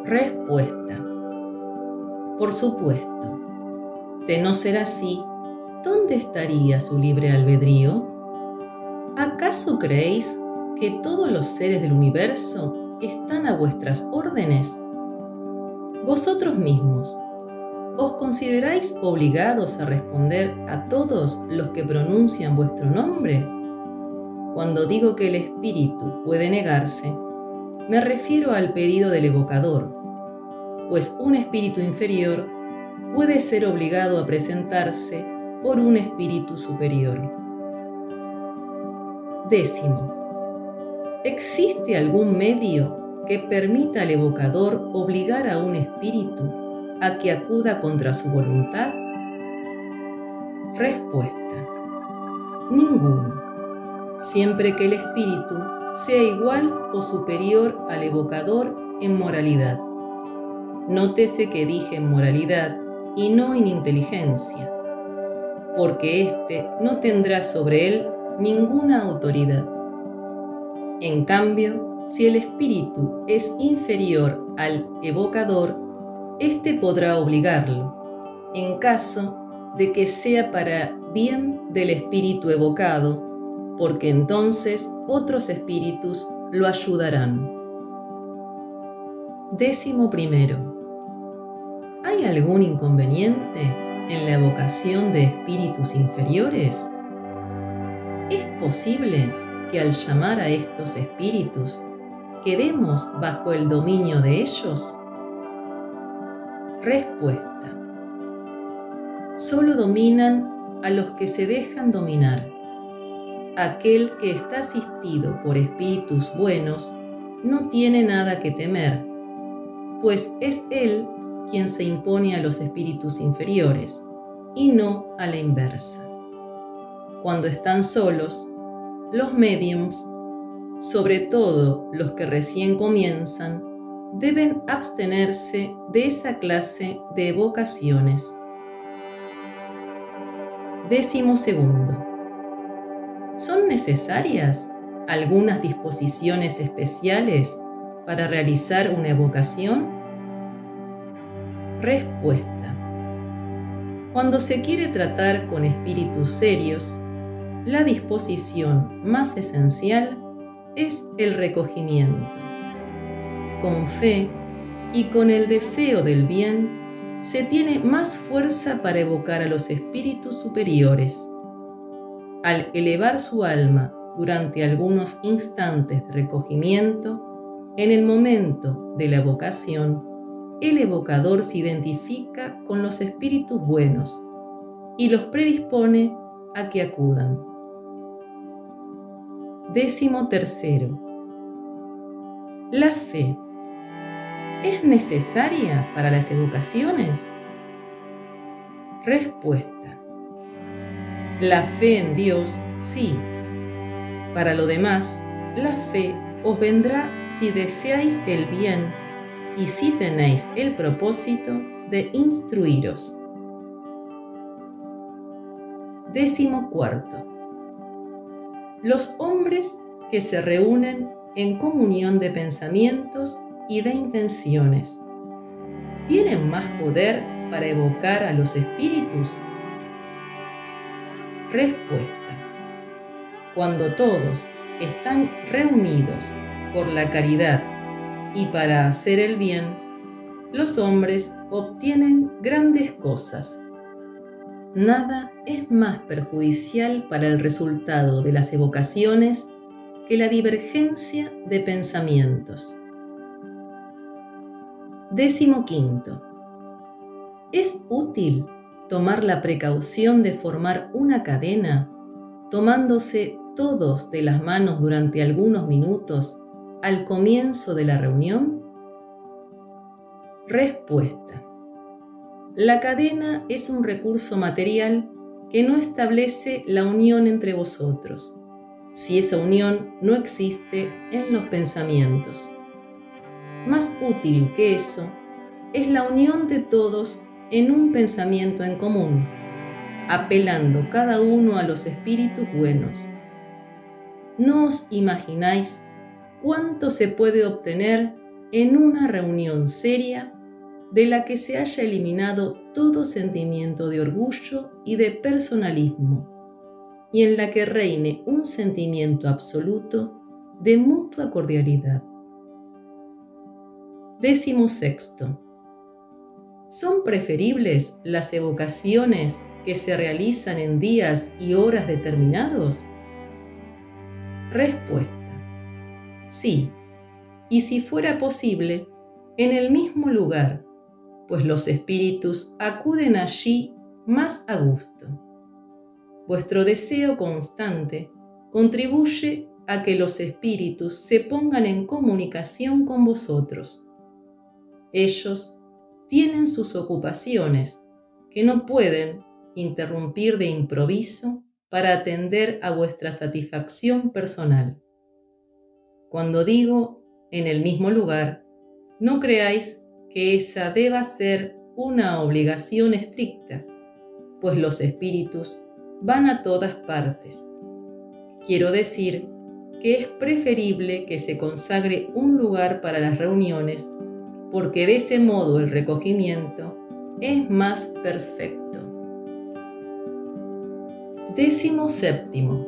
S1: Respuesta. Por supuesto. De no ser así, ¿dónde estaría su libre albedrío? ¿Acaso creéis que todos los seres del universo están a vuestras órdenes? Vosotros mismos ¿Os consideráis obligados a responder a todos los que pronuncian vuestro nombre? Cuando digo que el espíritu puede negarse, me refiero al pedido del evocador, pues un espíritu inferior puede ser obligado a presentarse por un espíritu superior. Décimo. ¿Existe algún medio que permita al evocador obligar a un espíritu a que acuda contra su voluntad? Respuesta. Ninguno. Siempre que el espíritu sea igual o superior al evocador en moralidad. Nótese que dije en moralidad y no en inteligencia, porque éste no tendrá sobre él ninguna autoridad. En cambio, si el espíritu es inferior al evocador, éste podrá obligarlo, en caso de que sea para bien del espíritu evocado, porque entonces otros espíritus lo ayudarán. Décimo primero. ¿Hay algún inconveniente en la evocación de espíritus inferiores? ¿Es posible que al llamar a estos espíritus quedemos bajo el dominio de ellos? Respuesta. Solo dominan a los que se dejan dominar. Aquel que está asistido por espíritus buenos no tiene nada que temer, pues es él quien se impone a los espíritus inferiores y no a la inversa. Cuando están solos, los mediums, sobre todo los que recién comienzan, deben abstenerse de esa clase de evocaciones. Décimo segundo. ¿Son necesarias algunas disposiciones especiales para realizar una evocación? Respuesta. Cuando se quiere tratar con espíritus serios, la disposición más esencial es el recogimiento. Con fe y con el deseo del bien, se tiene más fuerza para evocar a los espíritus superiores. Al elevar su alma durante algunos instantes de recogimiento, en el momento de la evocación, el evocador se identifica con los espíritus buenos y los predispone a que acudan. Décimo tercero. La fe. ¿Es necesaria para las evocaciones? Respuesta. La fe en Dios, sí. Para lo demás, la fe os vendrá si deseáis el bien y si tenéis el propósito de instruiros. Décimo cuarto. Los hombres que se reúnen en comunión de pensamientos y de intenciones tienen más poder para evocar a los espíritus. Respuesta. Cuando todos están reunidos por la caridad y para hacer el bien, los hombres obtienen grandes cosas. Nada es más perjudicial para el resultado de las evocaciones que la divergencia de pensamientos. Décimo quinto. ¿Es útil tomar la precaución de formar una cadena tomándose todos de las manos durante algunos minutos al comienzo de la reunión? Respuesta. La cadena es un recurso material que no establece la unión entre vosotros, si esa unión no existe en los pensamientos. Más útil que eso es la unión de todos en un pensamiento en común, apelando cada uno a los espíritus buenos. No os imagináis cuánto se puede obtener en una reunión seria de la que se haya eliminado todo sentimiento de orgullo y de personalismo, y en la que reine un sentimiento absoluto de mutua cordialidad. Décimo sexto. ¿Son preferibles las evocaciones que se realizan en días y horas determinados? Respuesta. Sí, y si fuera posible, en el mismo lugar, pues los espíritus acuden allí más a gusto. Vuestro deseo constante contribuye a que los espíritus se pongan en comunicación con vosotros. Ellos tienen sus ocupaciones que no pueden interrumpir de improviso para atender a vuestra satisfacción personal. Cuando digo en el mismo lugar, no creáis que esa deba ser una obligación estricta, pues los espíritus van a todas partes. Quiero decir que es preferible que se consagre un lugar para las reuniones, porque de ese modo el recogimiento es más perfecto. Décimo séptimo.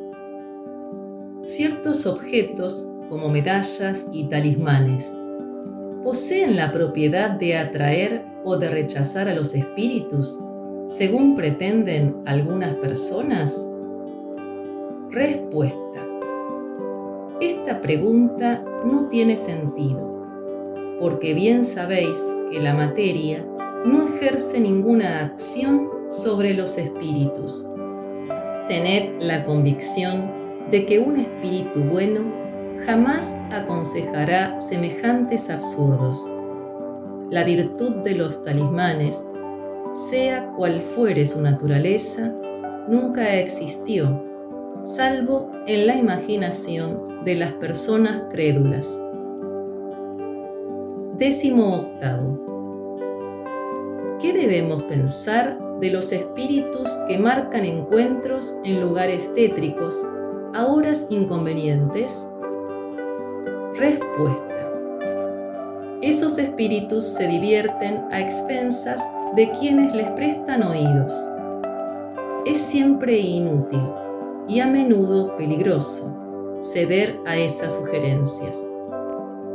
S1: Ciertos objetos, como medallas y talismanes, poseen la propiedad de atraer o de rechazar a los espíritus, según pretenden algunas personas? Respuesta. Esta pregunta no tiene sentido, porque bien sabéis que la materia no ejerce ninguna acción sobre los espíritus Tened la convicción de que un espíritu bueno jamás aconsejará semejantes absurdos. La virtud de los talismanes, sea cual fuere su naturaleza, nunca existió, salvo en la imaginación de las personas crédulas. Décimo octavo. ¿Qué debemos pensar de los espíritus que marcan encuentros en lugares tétricos a horas inconvenientes? Respuesta. Esos espíritus se divierten a expensas de quienes les prestan oídos. Es siempre inútil y a menudo peligroso ceder a esas sugerencias.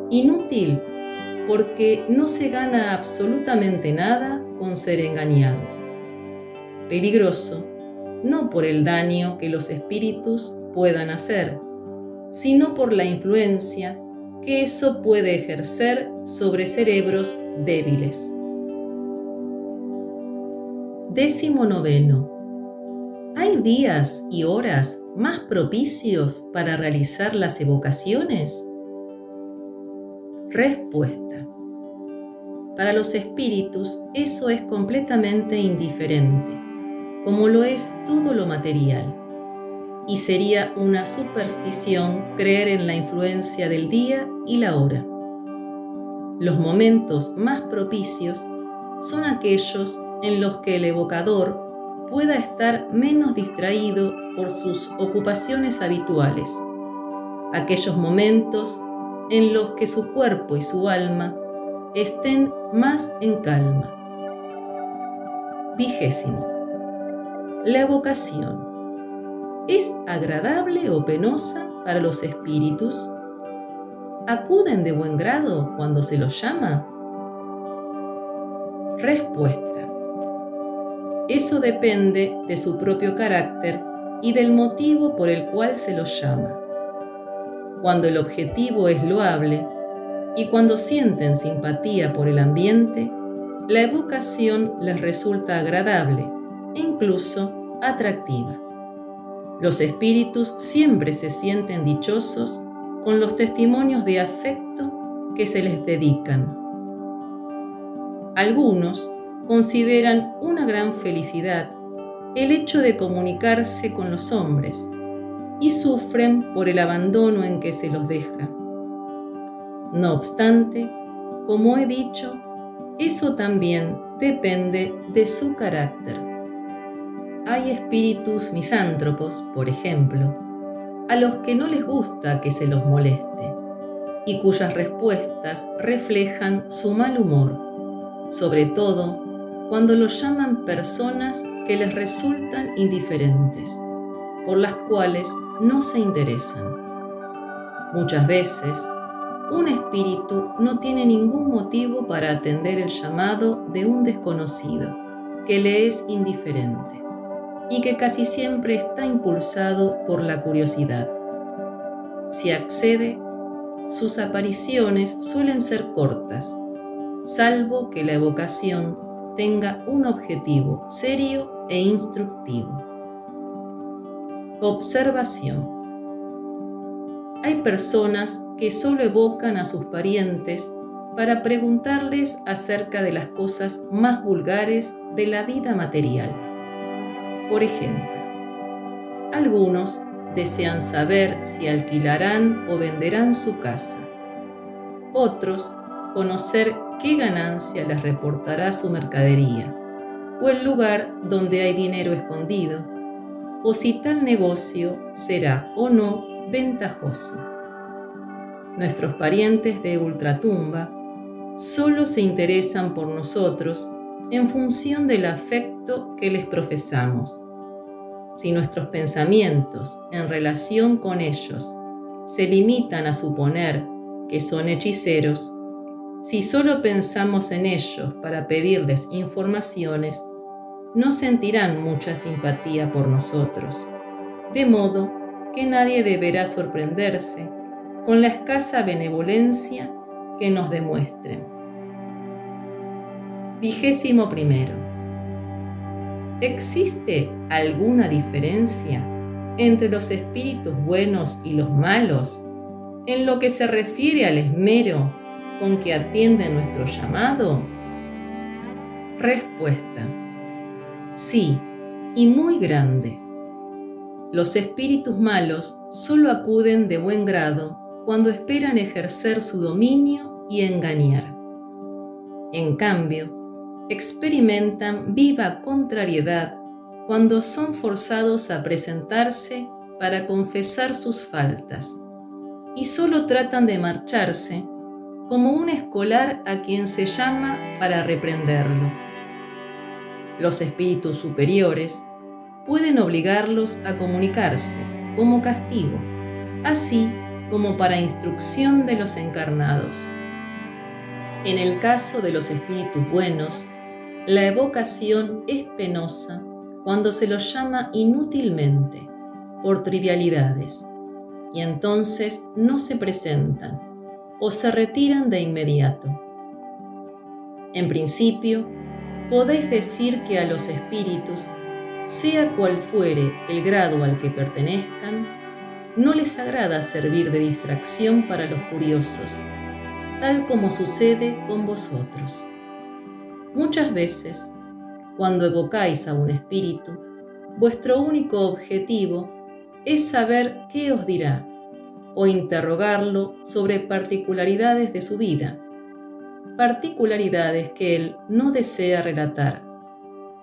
S1: Inútil porque no se gana absolutamente nada con ser engañado peligroso no por el daño que los espíritus puedan hacer, sino por la influencia que eso puede ejercer sobre cerebros débiles. Décimo noveno. ¿Hay días y horas más propicios para realizar las evocaciones? Respuesta. Para los espíritus eso es completamente indiferente como lo es todo lo material. Y sería una superstición creer en la influencia del día y la hora. Los momentos más propicios son aquellos en los que el evocador pueda estar menos distraído por sus ocupaciones habituales. Aquellos momentos en los que su cuerpo y su alma estén más en calma. Vigésimo. La evocación. ¿Es agradable o penosa para los espíritus? ¿Acuden de buen grado cuando se los llama? Respuesta. Eso depende de su propio carácter y del motivo por el cual se los llama. Cuando el objetivo es loable y cuando sienten simpatía por el ambiente, la evocación les resulta agradable e incluso atractiva. Los espíritus siempre se sienten dichosos con los testimonios de afecto que se les dedican. Algunos consideran una gran felicidad el hecho de comunicarse con los hombres y sufren por el abandono en que se los deja. No obstante, como he dicho, eso también depende de su carácter. Hay espíritus misántropos, por ejemplo, a los que no les gusta que se los moleste y cuyas respuestas reflejan su mal humor, sobre todo cuando los llaman personas que les resultan indiferentes, por las cuales no se interesan. Muchas veces, un espíritu no tiene ningún motivo para atender el llamado de un desconocido que le es indiferente y que casi siempre está impulsado por la curiosidad. Si accede, sus apariciones suelen ser cortas, salvo que la evocación tenga un objetivo serio e instructivo. Observación. hay personas que solo evocan a sus parientes para preguntarles acerca de las cosas más vulgares de la vida material. Por ejemplo, algunos desean saber si alquilarán o venderán su casa. Otros, conocer qué ganancia les reportará su mercadería, o el lugar donde hay dinero escondido, o si tal negocio será o no ventajoso. Nuestros parientes de ultratumba solo se interesan por nosotros en función del afecto que les profesamos. Si nuestros pensamientos en relación con ellos se limitan a suponer que son hechiceros, si solo pensamos en ellos para pedirles informaciones, no sentirán mucha simpatía por nosotros, de modo que nadie deberá sorprenderse con la escasa benevolencia que nos demuestren. Vigésimo. ¿Existe alguna diferencia entre los espíritus buenos y los malos en lo que se refiere al esmero con que atienden nuestro llamado? Respuesta. Sí, y muy grande. Los espíritus malos solo acuden de buen grado cuando esperan ejercer su dominio y engañar. En cambio, experimentan viva contrariedad cuando son forzados a presentarse para confesar sus faltas y solo tratan de marcharse como un escolar a quien se llama para reprenderlo. Los espíritus superiores pueden obligarlos a comunicarse como castigo, así como para instrucción de los encarnados. En el caso de los espíritus buenos, la evocación es penosa cuando se los llama inútilmente, por trivialidades, y entonces no se presentan o se retiran de inmediato. En principio, podéis decir que a los espíritus, sea cual fuere el grado al que pertenezcan, no les agrada servir de distracción para los curiosos, tal como sucede con vosotros. Muchas veces, cuando evocáis a un espíritu, vuestro único objetivo es saber qué os dirá o interrogarlo sobre particularidades de su vida, particularidades que él no desea relatar,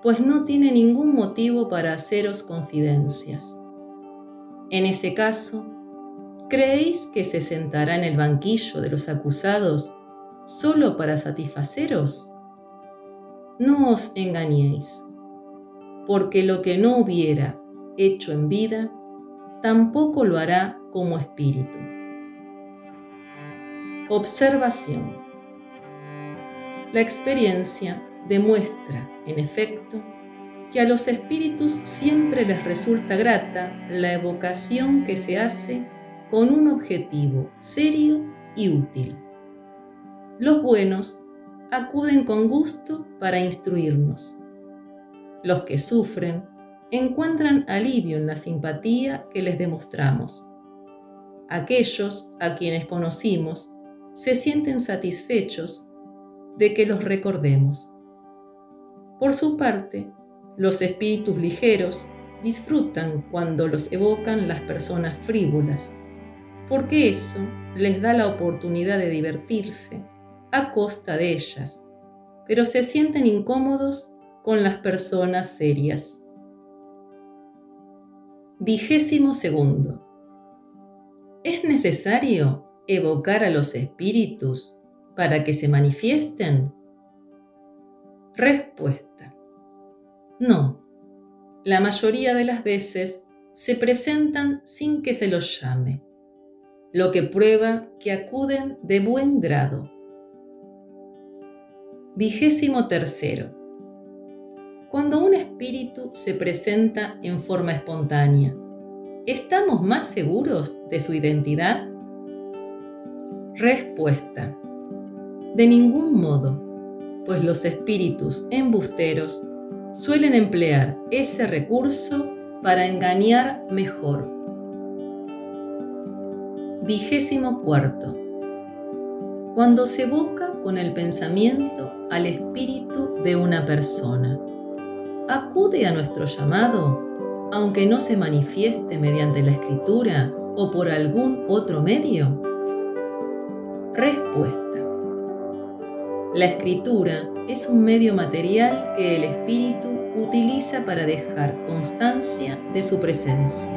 S1: pues no tiene ningún motivo para haceros confidencias. En ese caso, ¿creéis que se sentará en el banquillo de los acusados solo para satisfaceros? No os engañéis, porque lo que no hubiera hecho en vida, tampoco lo hará como espíritu. Observación. La experiencia demuestra, en efecto, que a los espíritus siempre les resulta grata la evocación que se hace con un objetivo serio y útil. Los buenos acuden con gusto para instruirnos. Los que sufren encuentran alivio en la simpatía que les demostramos. Aquellos a quienes conocimos se sienten satisfechos de que los recordemos. Por su parte, los espíritus ligeros disfrutan cuando los evocan las personas frívolas, porque eso les da la oportunidad de divertirse a costa de ellas, pero se sienten incómodos con las personas serias. Vigésimo segundo. ¿Es necesario evocar a los espíritus para que se manifiesten? Respuesta. No. La mayoría de las veces se presentan sin que se los llame, lo que prueba que acuden de buen grado. Vigésimo tercero cuando un espíritu se presenta en forma espontánea, ¿estamos más seguros de su identidad? Respuesta. De ningún modo, pues los espíritus embusteros suelen emplear ese recurso para engañar mejor. Vigésimo cuarto. Cuando se evoca con el pensamiento al espíritu de una persona, ¿acude a nuestro llamado, aunque no se manifieste mediante la escritura o por algún otro medio? Respuesta. La escritura es un medio material que el espíritu utiliza para dejar constancia de su presencia.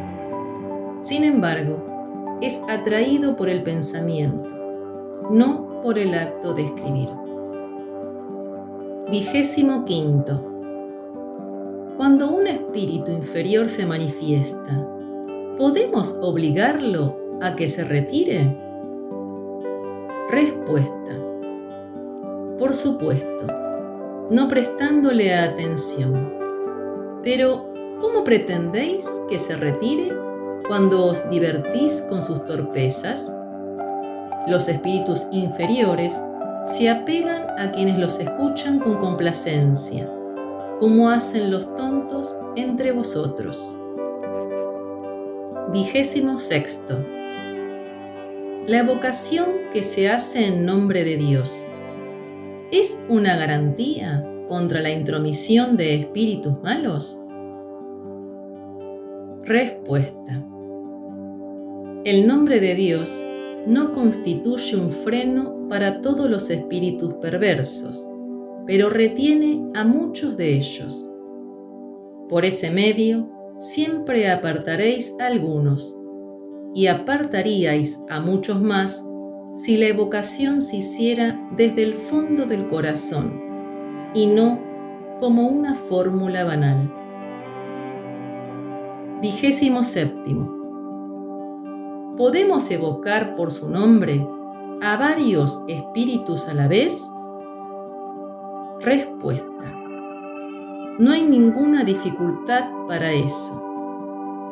S1: Sin embargo, es atraído por el pensamiento, no por el acto de escribir. Vigésimo quinto. Cuando un espíritu inferior se manifiesta, ¿podemos obligarlo a que se retire? Respuesta. Por supuesto, no prestándole atención. Pero, ¿cómo pretendéis que se retire cuando os divertís con sus torpezas? Los espíritus inferiores se apegan a quienes los escuchan con complacencia, como hacen los tontos entre vosotros. Vigésimo sexto la evocación que se hace en nombre de Dios es una garantía contra la intromisión de espíritus malos? Respuesta. El nombre de Dios no constituye un freno para todos los espíritus perversos, pero retiene a muchos de ellos. Por ese medio, siempre apartaréis a algunos y apartaríais a muchos más si la evocación se hiciera desde el fondo del corazón y no como una fórmula banal. Vigésimo séptimo. ¿Podemos evocar por su nombre a varios espíritus a la vez? Respuesta. No hay ninguna dificultad para eso.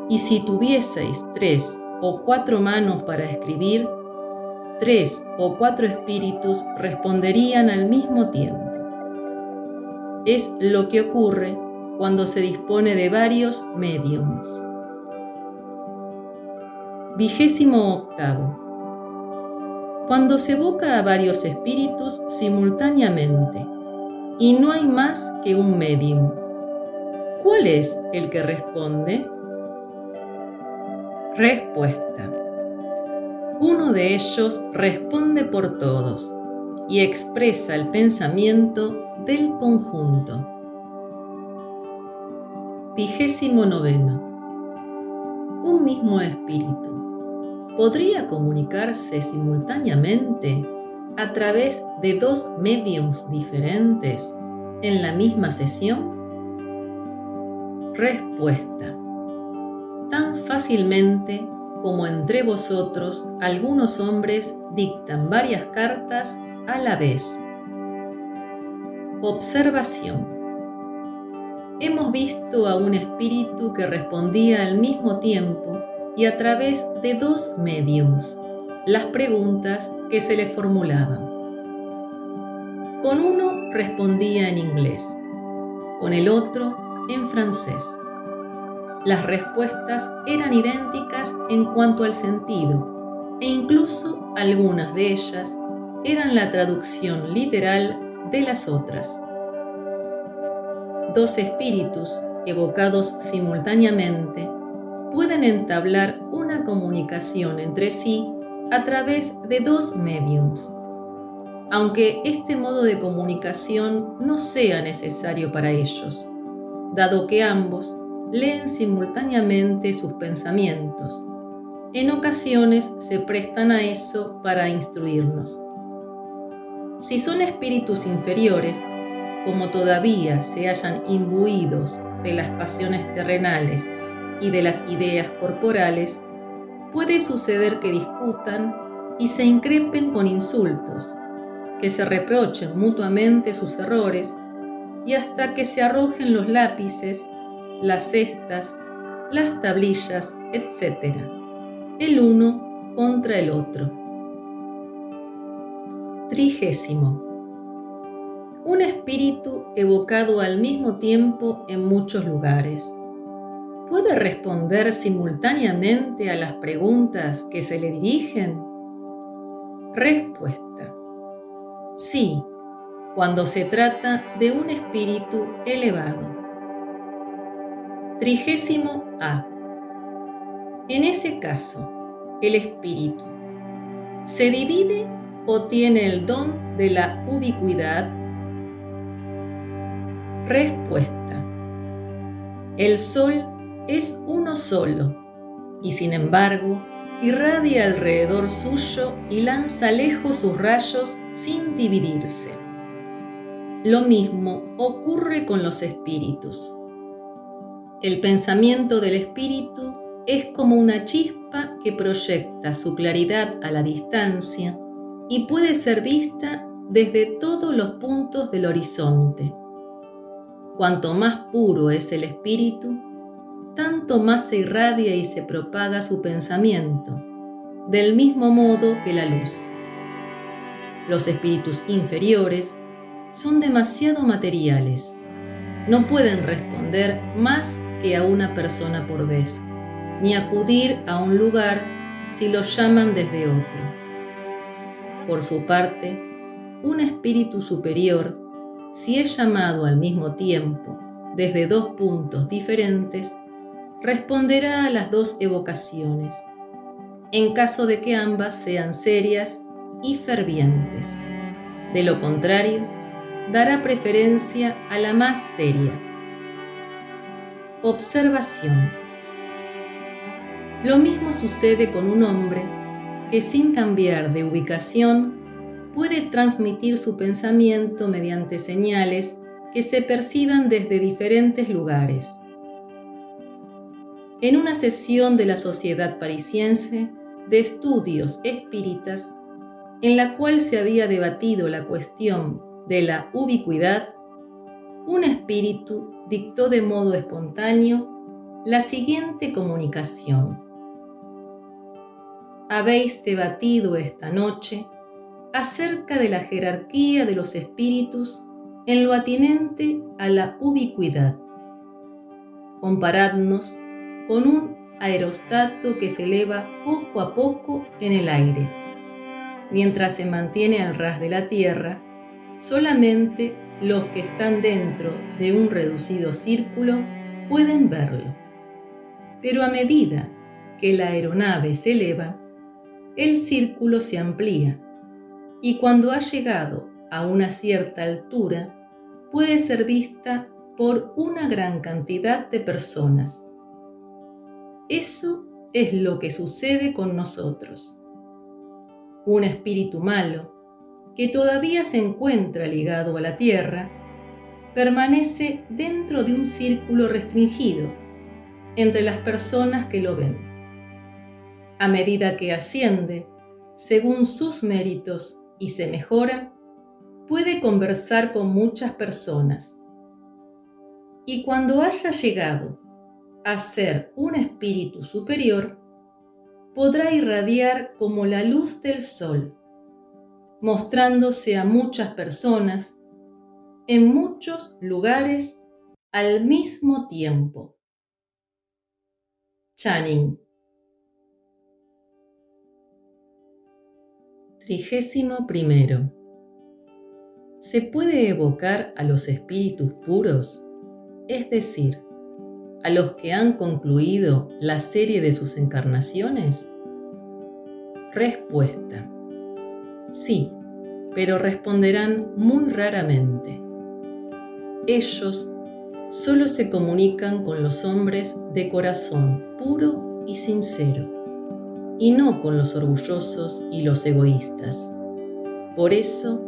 S1: Y si tuvieseis tres o cuatro manos para escribir, tres o cuatro espíritus responderían al mismo tiempo. Es lo que ocurre cuando se dispone de varios mediums. Vigésimo octavo. Cuando se evoca a varios espíritus simultáneamente y no hay más que un medium, ¿cuál es el que responde? Respuesta. Uno de ellos responde por todos y expresa el pensamiento del conjunto. Vigésimo noveno. Un mismo espíritu podría comunicarse simultáneamente a través de dos mediums diferentes en la misma sesión? Respuesta tan fácilmente como entre vosotros algunos hombres dictan varias cartas a la vez. Observación. Hemos visto a un espíritu que respondía al mismo tiempo y a través de dos mediums las preguntas que se le formulaban. Con uno respondía en inglés, con el otro en francés las respuestas eran idénticas en cuanto al sentido e incluso algunas de ellas eran la traducción literal de las otras. Dos espíritus evocados simultáneamente pueden entablar una comunicación entre sí a través de dos mediums, aunque este modo de comunicación no sea necesario para ellos, dado que ambos leen simultáneamente sus pensamientos. En ocasiones se prestan a eso para instruirnos. Si son espíritus inferiores, como todavía se hayan imbuidos de las pasiones terrenales y de las ideas corporales, puede suceder que discutan y se increpen con insultos, que se reprochen mutuamente sus errores y hasta que se arrojen los lápices las cestas, las tablillas, etc. El uno contra el otro. Trigésimo. Un espíritu evocado al mismo tiempo en muchos lugares. Puede responder simultáneamente a las preguntas que se le dirigen? Respuesta. Sí, cuando se trata de un espíritu elevado. Trigésimo A. En ese caso, el espíritu se divide o tiene el don de la ubicuidad? Respuesta. El sol es uno solo y sin embargo irradia alrededor suyo y lanza lejos sus rayos sin dividirse. Lo mismo ocurre con los espíritus. El pensamiento del espíritu es como una chispa que proyecta su claridad a la distancia y puede ser vista desde todos los puntos del horizonte. Cuanto más puro es el espíritu, tanto más se irradia y se propaga su pensamiento, del mismo modo que la luz. Los espíritus inferiores son demasiado materiales. No pueden responder más que a una persona por vez, ni acudir a un lugar si los llaman desde otro. Por su parte, un espíritu superior, si es llamado al mismo tiempo desde dos puntos diferentes, responderá a las dos evocaciones, en caso de que ambas sean serias y fervientes. De lo contrario, dará preferencia a la más seria. Observación. Lo mismo sucede con un hombre que sin cambiar de ubicación puede transmitir su pensamiento mediante señales que se perciban desde diferentes lugares. En una sesión de la Sociedad Parisiense de Estudios Espíritas, en la cual se había debatido la cuestión de la ubicuidad, un espíritu dictó de modo espontáneo la siguiente comunicación. Habéis debatido esta noche acerca de la jerarquía de los espíritus en lo atinente a la ubicuidad. Comparadnos con un aerostato que se eleva poco a poco en el aire. Mientras se mantiene al ras de la tierra, Solamente los que están dentro de un reducido círculo pueden verlo. Pero a medida que la aeronave se eleva, el círculo se amplía y cuando ha llegado a una cierta altura puede ser vista por una gran cantidad de personas. Eso es lo que sucede con nosotros. Un espíritu malo que todavía se encuentra ligado a la Tierra, permanece dentro de un círculo restringido entre las personas que lo ven. A medida que asciende, según sus méritos y se mejora, puede conversar con muchas personas. Y cuando haya llegado a ser un espíritu superior, podrá irradiar como la luz del sol mostrándose a muchas personas en muchos lugares al mismo tiempo. Channing. Trigésimo primero. ¿Se puede evocar a los espíritus puros, es decir, a los que han concluido la serie de sus encarnaciones? Respuesta. Sí, pero responderán muy raramente. Ellos solo se comunican con los hombres de corazón puro y sincero, y no con los orgullosos y los egoístas. Por eso,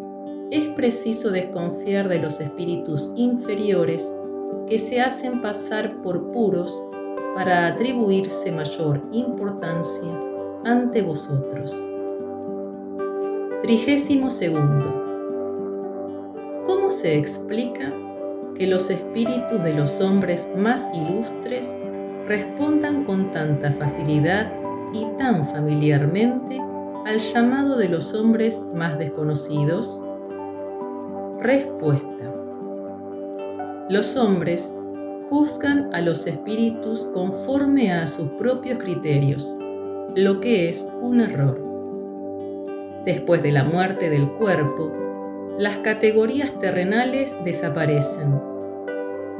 S1: es preciso desconfiar de los espíritus inferiores que se hacen pasar por puros para atribuirse mayor importancia ante vosotros. Trigésimo segundo. ¿Cómo se explica que los espíritus de los hombres más ilustres respondan con tanta facilidad y tan familiarmente al llamado de los hombres más desconocidos? Respuesta. Los hombres juzgan a los espíritus conforme a sus propios criterios, lo que es un error. Después de la muerte del cuerpo, las categorías terrenales desaparecen.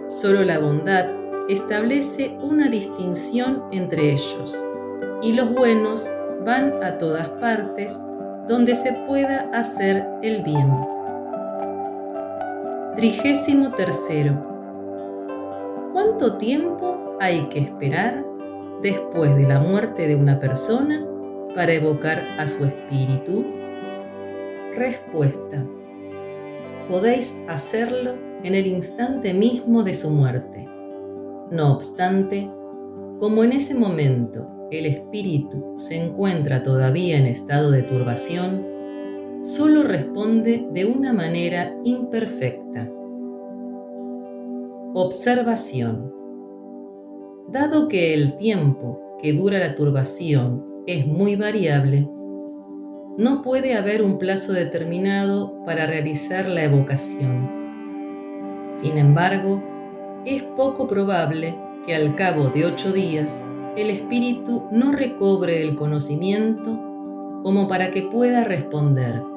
S1: Solo la bondad establece una distinción entre ellos y los buenos van a todas partes donde se pueda hacer el bien. Trigésimo tercero. ¿Cuánto tiempo hay que esperar después de la muerte de una persona para evocar a su espíritu? Respuesta. Podéis hacerlo en el instante mismo de su muerte. No obstante, como en ese momento el espíritu se encuentra todavía en estado de turbación, solo responde de una manera imperfecta. Observación. Dado que el tiempo que dura la turbación es muy variable, no puede haber un plazo determinado para realizar la evocación. Sin embargo, es poco probable que al cabo de ocho días el espíritu no recobre el conocimiento como para que pueda responder.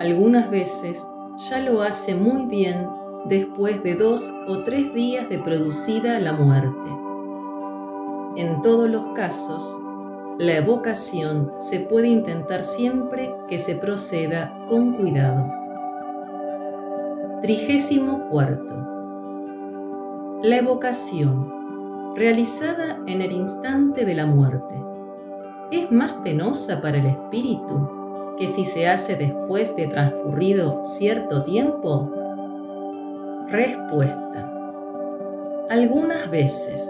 S1: Algunas veces ya lo hace muy bien después de dos o tres días de producida la muerte. En todos los casos, la evocación se puede intentar siempre que se proceda con cuidado. Trigésimo cuarto. La evocación realizada en el instante de la muerte, es más penosa para el espíritu que si se hace después de transcurrido cierto tiempo? Respuesta. Algunas veces.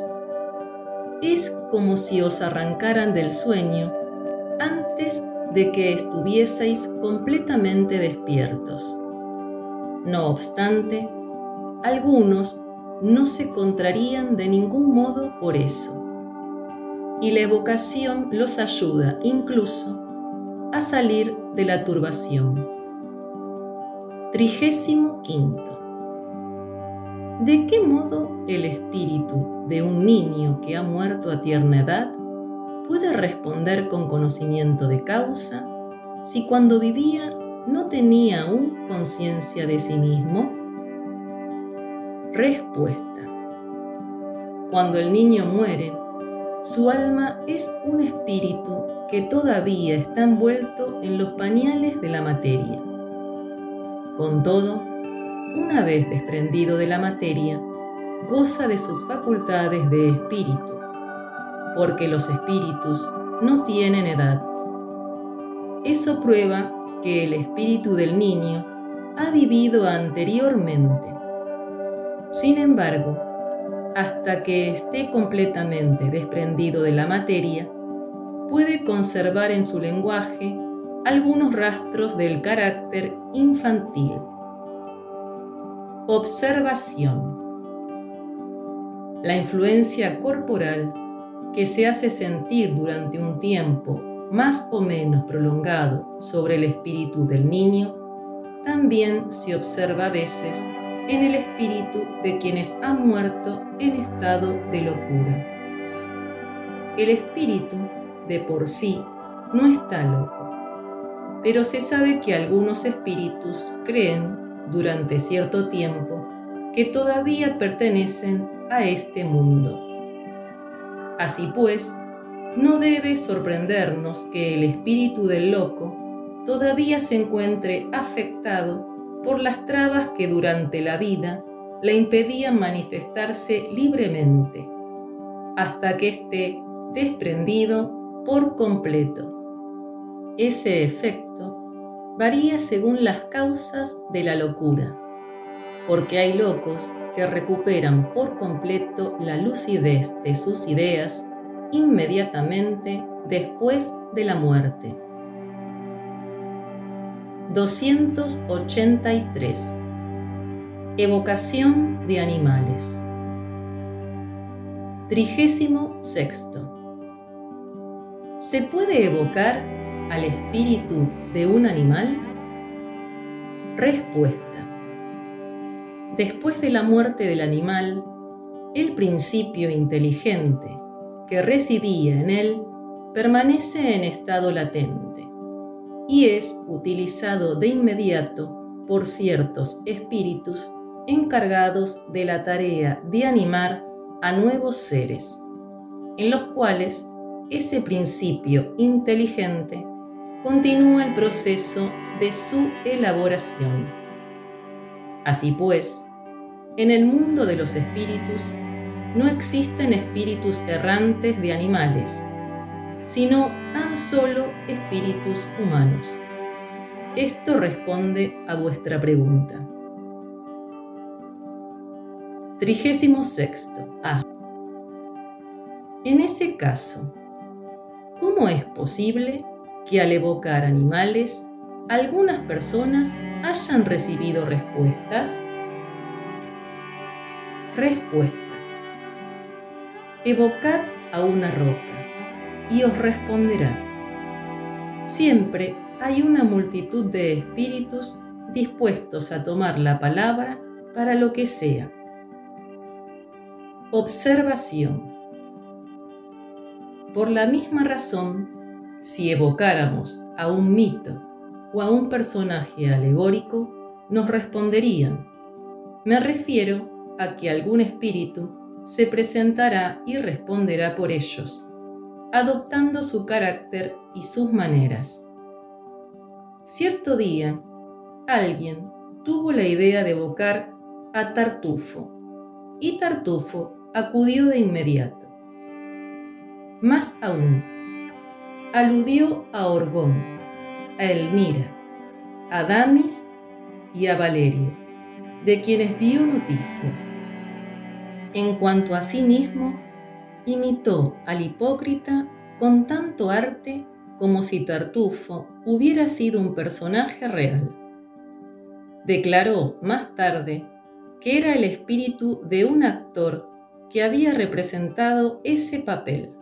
S1: Es como si os arrancaran del sueño antes de que estuvieseis completamente despiertos. No obstante, algunos no se contrarían de ningún modo por eso. Y la evocación los ayuda incluso a salir de la turbación. Trigésimo quinto. ¿De qué modo el espíritu de un niño que ha muerto a tierna edad puede responder con conocimiento de causa si cuando vivía no tenía aún conciencia de sí mismo? Respuesta. Cuando el niño muere, su alma es un espíritu que todavía está envuelto en los pañales de la materia. Con todo, una vez desprendido de la materia, goza de sus facultades de espíritu, porque los espíritus no tienen edad. Eso prueba que el espíritu del niño ha vivido anteriormente sin embargo, hasta que esté completamente desprendido de la materia, puede conservar en su lenguaje algunos rastros del carácter infantil. Observación. La influencia corporal que se hace sentir durante un tiempo más o menos prolongado sobre el espíritu del niño también se observa a veces en el espíritu de quienes han muerto en estado de locura. El espíritu, de por sí, no está loco, pero se sabe que algunos espíritus creen, durante cierto tiempo, que todavía pertenecen a este mundo. Así pues, no debe sorprendernos que el espíritu del loco todavía se encuentre afectado por las trabas que durante la vida le impedían manifestarse libremente, hasta que esté desprendido por completo. Ese efecto varía según las causas de la locura, porque hay locos que recuperan por completo la lucidez de sus ideas inmediatamente después de la muerte 283. Evocación de animales. Trigésimo sexto. ¿Se puede evocar al espíritu de un animal? Respuesta. Después de la muerte del animal, el principio inteligente que residía en él permanece en estado latente y es utilizado de inmediato por ciertos espíritus encargados de la tarea de animar a nuevos seres, en los cuales ese principio inteligente continúa el proceso de su elaboración. Así pues, en el mundo de los espíritus no existen espíritus errantes de animales, sino tan solo espíritus humanos. Esto responde a vuestra pregunta. 36. A. En ese caso, ¿cómo es posible que al evocar animales, algunas personas hayan recibido respuestas? Respuesta. Evocad a una roca y os responderá. Siempre hay una multitud de espíritus dispuestos a tomar la palabra para lo que sea. Observación. Por la misma razón, si evocáramos a un mito o a un personaje alegórico, nos responderían, me refiero a que algún espíritu se presentará y responderá por ellos, adoptando su carácter y sus maneras. Cierto día, alguien tuvo la idea de evocar a Tartufo, y Tartufo acudió de inmediato. Más aún, aludió a Orgón, a Elmira, a Damis y a Valerio, de quienes dio noticias. En cuanto a sí mismo, imitó al hipócrita con tanto arte como si Tartufo hubiera sido un personaje real. Declaró más tarde que era el espíritu de un actor que había representado ese papel.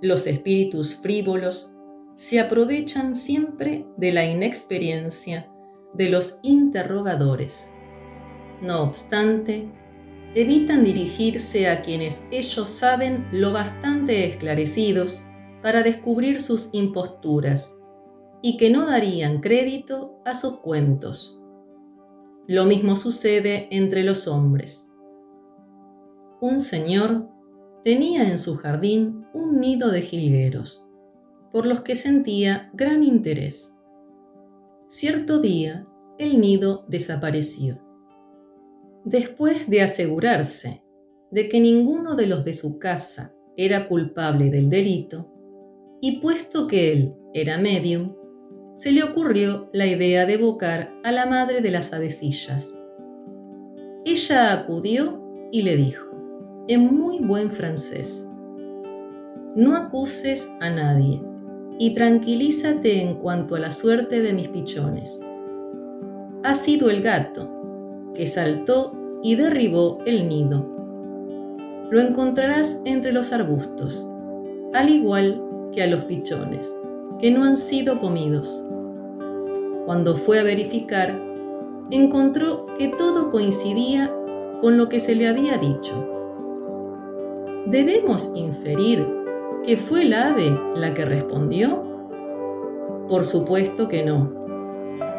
S1: Los espíritus frívolos se aprovechan siempre de la inexperiencia de los interrogadores. No obstante, evitan dirigirse a quienes ellos saben lo bastante esclarecidos para descubrir sus imposturas y que no darían crédito a sus cuentos. Lo mismo sucede entre los hombres un señor tenía en su jardín un nido de jilgueros, por los que sentía gran interés. Cierto día, el nido desapareció. Después de asegurarse de que ninguno de los de su casa era culpable del delito, y puesto que él era medium, se le ocurrió la idea de evocar a la madre de las avecillas. Ella acudió y le dijo, en muy buen francés. No acuses a nadie y tranquilízate en cuanto a la suerte de mis pichones. Ha sido el gato, que saltó y derribó el nido. Lo encontrarás entre los arbustos, al igual que a los pichones, que no han sido comidos. Cuando fue a verificar, encontró que todo coincidía con lo que se le había dicho ¿debemos inferir que fue el ave la que respondió? Por supuesto que no.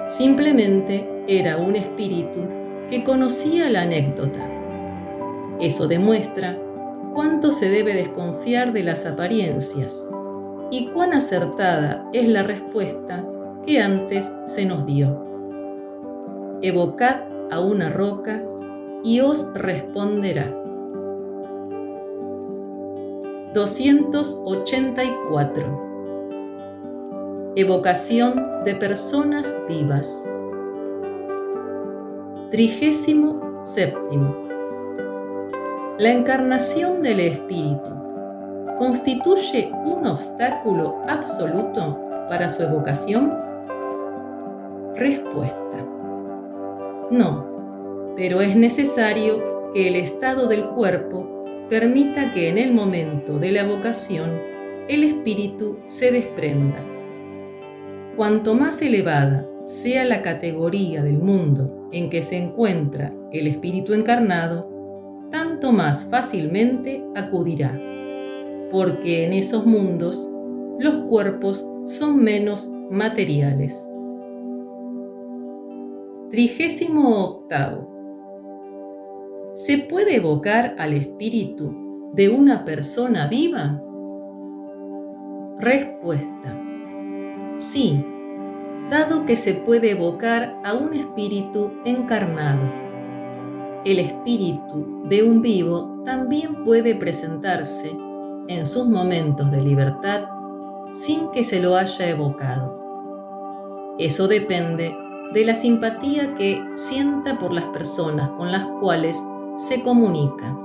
S1: Simplemente era un espíritu que conocía la anécdota. Eso demuestra cuánto se debe desconfiar de las apariencias y cuán acertada es la respuesta que antes se nos dio. Evocad a una roca y os responderá. 284. Evocación de personas vivas. Trigésimo séptimo. La encarnación del Espíritu constituye un obstáculo absoluto para su evocación? Respuesta. No, pero es necesario que el estado del cuerpo permita que en el momento de la vocación el espíritu se desprenda. Cuanto más elevada sea la categoría del mundo en que se encuentra el espíritu encarnado, tanto más fácilmente acudirá, porque en esos mundos los cuerpos son menos materiales. Trigésimo octavo. ¿Se puede evocar al espíritu de una persona viva? Respuesta. Sí, dado que se puede evocar a un espíritu encarnado. El espíritu de un vivo también puede presentarse en sus momentos de libertad sin que se lo haya evocado. Eso depende de la simpatía que sienta por las personas con las cuales se comunica.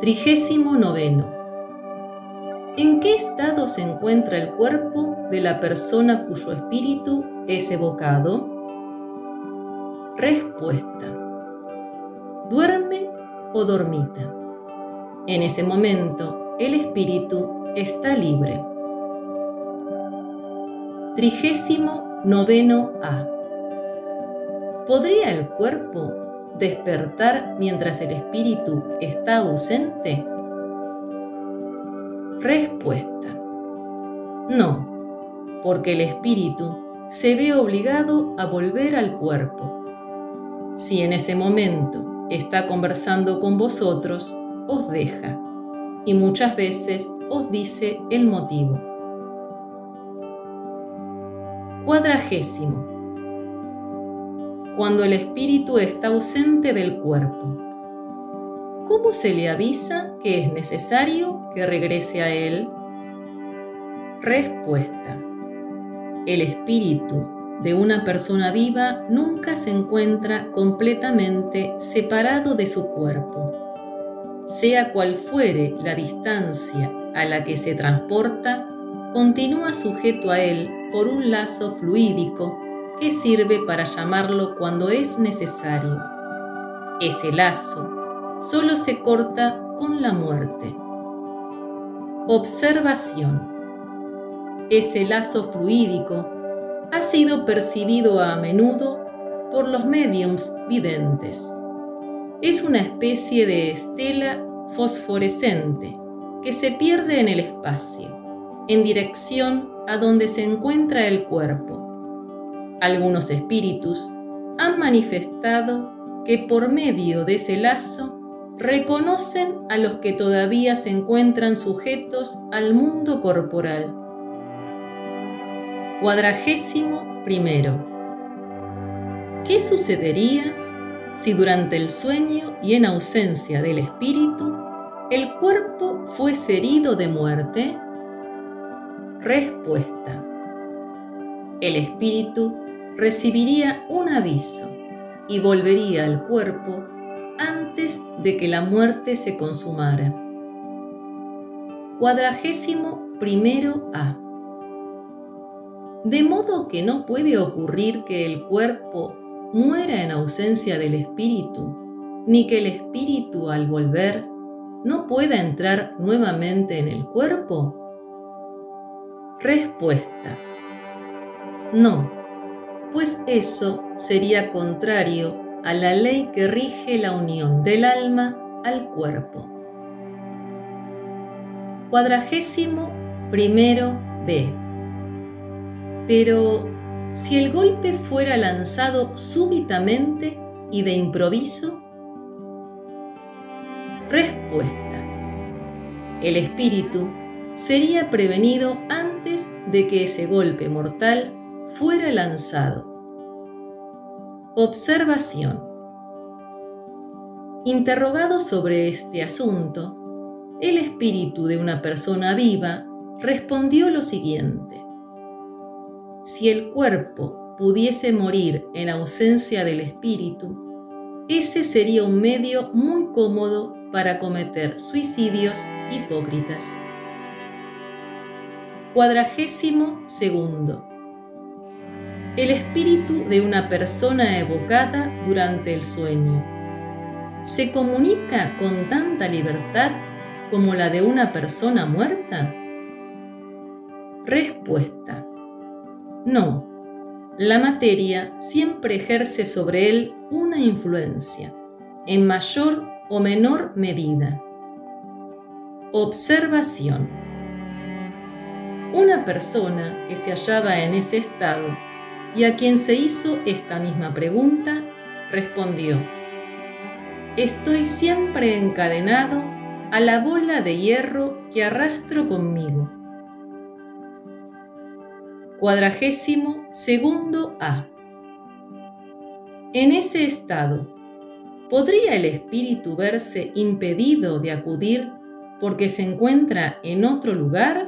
S1: Trigésimo noveno. ¿En qué estado se encuentra el cuerpo de la persona cuyo espíritu es evocado? Respuesta. ¿Duerme o dormita? En ese momento, el espíritu está libre. Trigésimo noveno A. ¿Podría el cuerpo despertar mientras el espíritu está ausente? Respuesta. No, porque el espíritu se ve obligado a volver al cuerpo. Si en ese momento está conversando con vosotros, os deja y muchas veces os dice el motivo. Cuadragésimo. Cuando el espíritu está ausente del cuerpo ¿cómo se le avisa que es necesario que regrese a él? Respuesta. El espíritu de una persona viva nunca se encuentra completamente separado de su cuerpo. Sea cual fuere la distancia a la que se transporta, continúa sujeto a él por un lazo fluídico que sirve para llamarlo cuando es necesario. Ese lazo solo se corta con la muerte. Observación. Ese lazo fluídico ha sido percibido a menudo por los mediums videntes. Es una especie de estela fosforescente que se pierde en el espacio, en dirección a donde se encuentra el cuerpo. Algunos espíritus han manifestado que por medio de ese lazo reconocen a los que todavía se encuentran sujetos al mundo corporal. Cuadragésimo primero. ¿Qué sucedería si durante el sueño y en ausencia del espíritu el cuerpo fuese herido de muerte? Respuesta. El espíritu recibiría un aviso y volvería al cuerpo antes de que la muerte se consumara. Cuadragésimo primero A. De modo que no puede ocurrir que el cuerpo muera en ausencia del espíritu, ni que el espíritu al volver no pueda entrar nuevamente en el cuerpo? Respuesta. No, pues eso sería contrario a la ley que rige la unión del alma al cuerpo. Cuadragésimo primero B. Pero si el golpe fuera lanzado súbitamente y de improviso, respuesta. El espíritu sería prevenido antes de que ese golpe mortal fuera lanzado Observación. Interrogado sobre este asunto, el espíritu de una persona viva respondió lo siguiente. Si el cuerpo pudiese morir en ausencia del espíritu, ese sería un medio muy cómodo para cometer suicidios hipócritas. Cuadragésimo segundo el espíritu de una persona evocada durante el sueño. ¿Se comunica con tanta libertad como la de una persona muerta? Respuesta. No. La materia siempre ejerce sobre él una influencia, en mayor o menor medida. Observación. Una persona que se hallaba en ese estado y a quien se hizo esta misma pregunta, respondió, Estoy siempre encadenado a la bola de hierro que arrastro conmigo. Cuadragésimo segundo A. En ese estado, ¿podría el espíritu verse impedido de acudir porque se encuentra en otro lugar?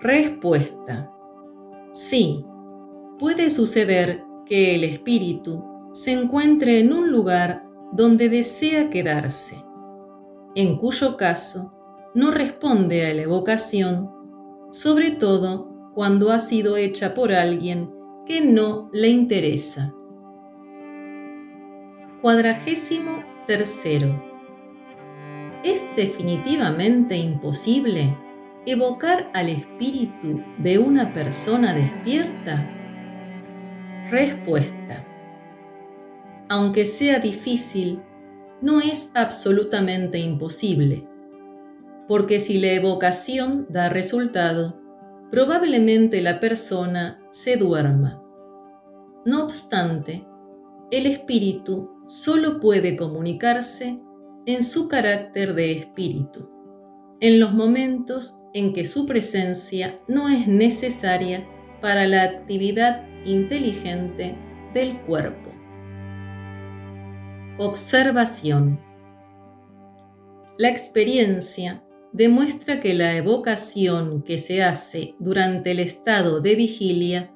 S1: Respuesta. Sí, puede suceder que el espíritu se encuentre en un lugar donde desea quedarse, en cuyo caso no responde a la evocación, sobre todo cuando ha sido hecha por alguien que no le interesa. Cuadragésimo tercero. ¿Es definitivamente imposible evocar al espíritu de una persona despierta? Respuesta. Aunque sea difícil, no es absolutamente imposible, porque si la evocación da resultado, probablemente la persona se duerma. No obstante, el espíritu solo puede comunicarse en su carácter de espíritu, en los momentos en que su presencia no es necesaria para la actividad inteligente del cuerpo. Observación. La experiencia demuestra que la evocación que se hace durante el estado de vigilia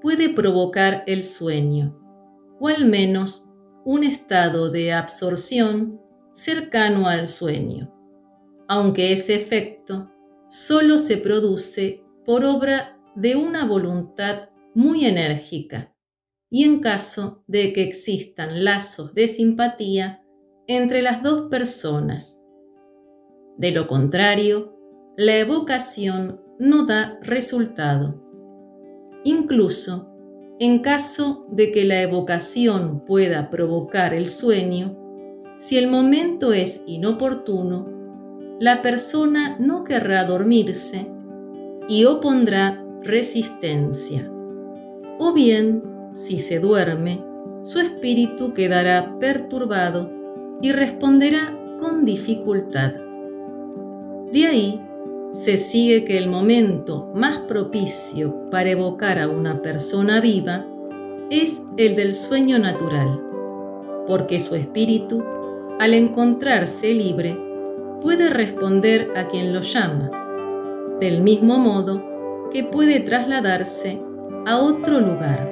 S1: puede provocar el sueño, o al menos un estado de absorción cercano al sueño, aunque ese efecto solo se produce por obra de una voluntad muy enérgica y en caso de que existan lazos de simpatía entre las dos personas. De lo contrario, la evocación no da resultado. Incluso, en caso de que la evocación pueda provocar el sueño, si el momento es inoportuno, la persona no querrá dormirse y opondrá resistencia. O bien si se duerme, su espíritu quedará perturbado y responderá con dificultad. De ahí se sigue que el momento más propicio para evocar a una persona viva es el del sueño natural, porque su espíritu, al encontrarse libre, puede responder a quien lo llama, del mismo modo que puede trasladarse a otro lugar.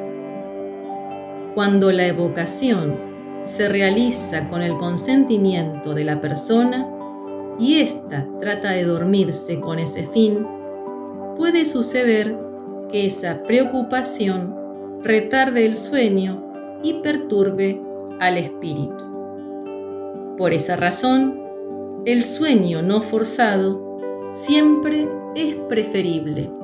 S1: Cuando la evocación se realiza con el consentimiento de la persona y ésta trata de dormirse con ese fin, puede suceder que esa preocupación retarde el sueño y perturbe al espíritu. Por esa razón, el sueño no forzado siempre es preferible.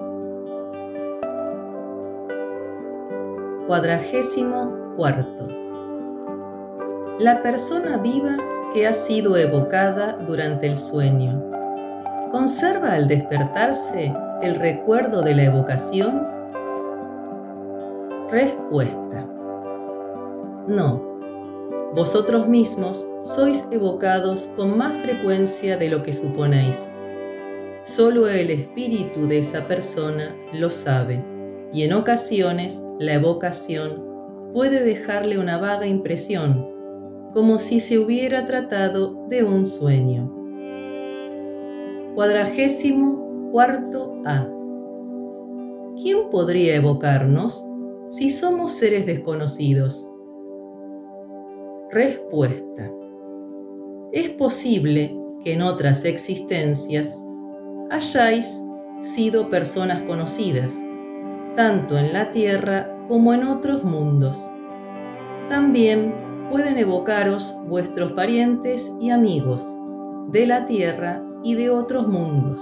S1: Cuadragésimo Cuarto. La persona viva que ha sido evocada durante el sueño, ¿conserva al despertarse el recuerdo de la evocación? Respuesta. No. Vosotros mismos sois evocados con más frecuencia de lo que suponéis. Solo el espíritu de esa persona lo sabe y en ocasiones la evocación puede dejarle una vaga impresión, como si se hubiera tratado de un sueño. Cuadragésimo cuarto A. ¿Quién podría evocarnos si somos seres desconocidos? Respuesta. Es posible que en otras existencias hayáis sido personas conocidas, tanto en la Tierra como en otros mundos. También pueden evocaros vuestros parientes y amigos de la tierra y de otros mundos.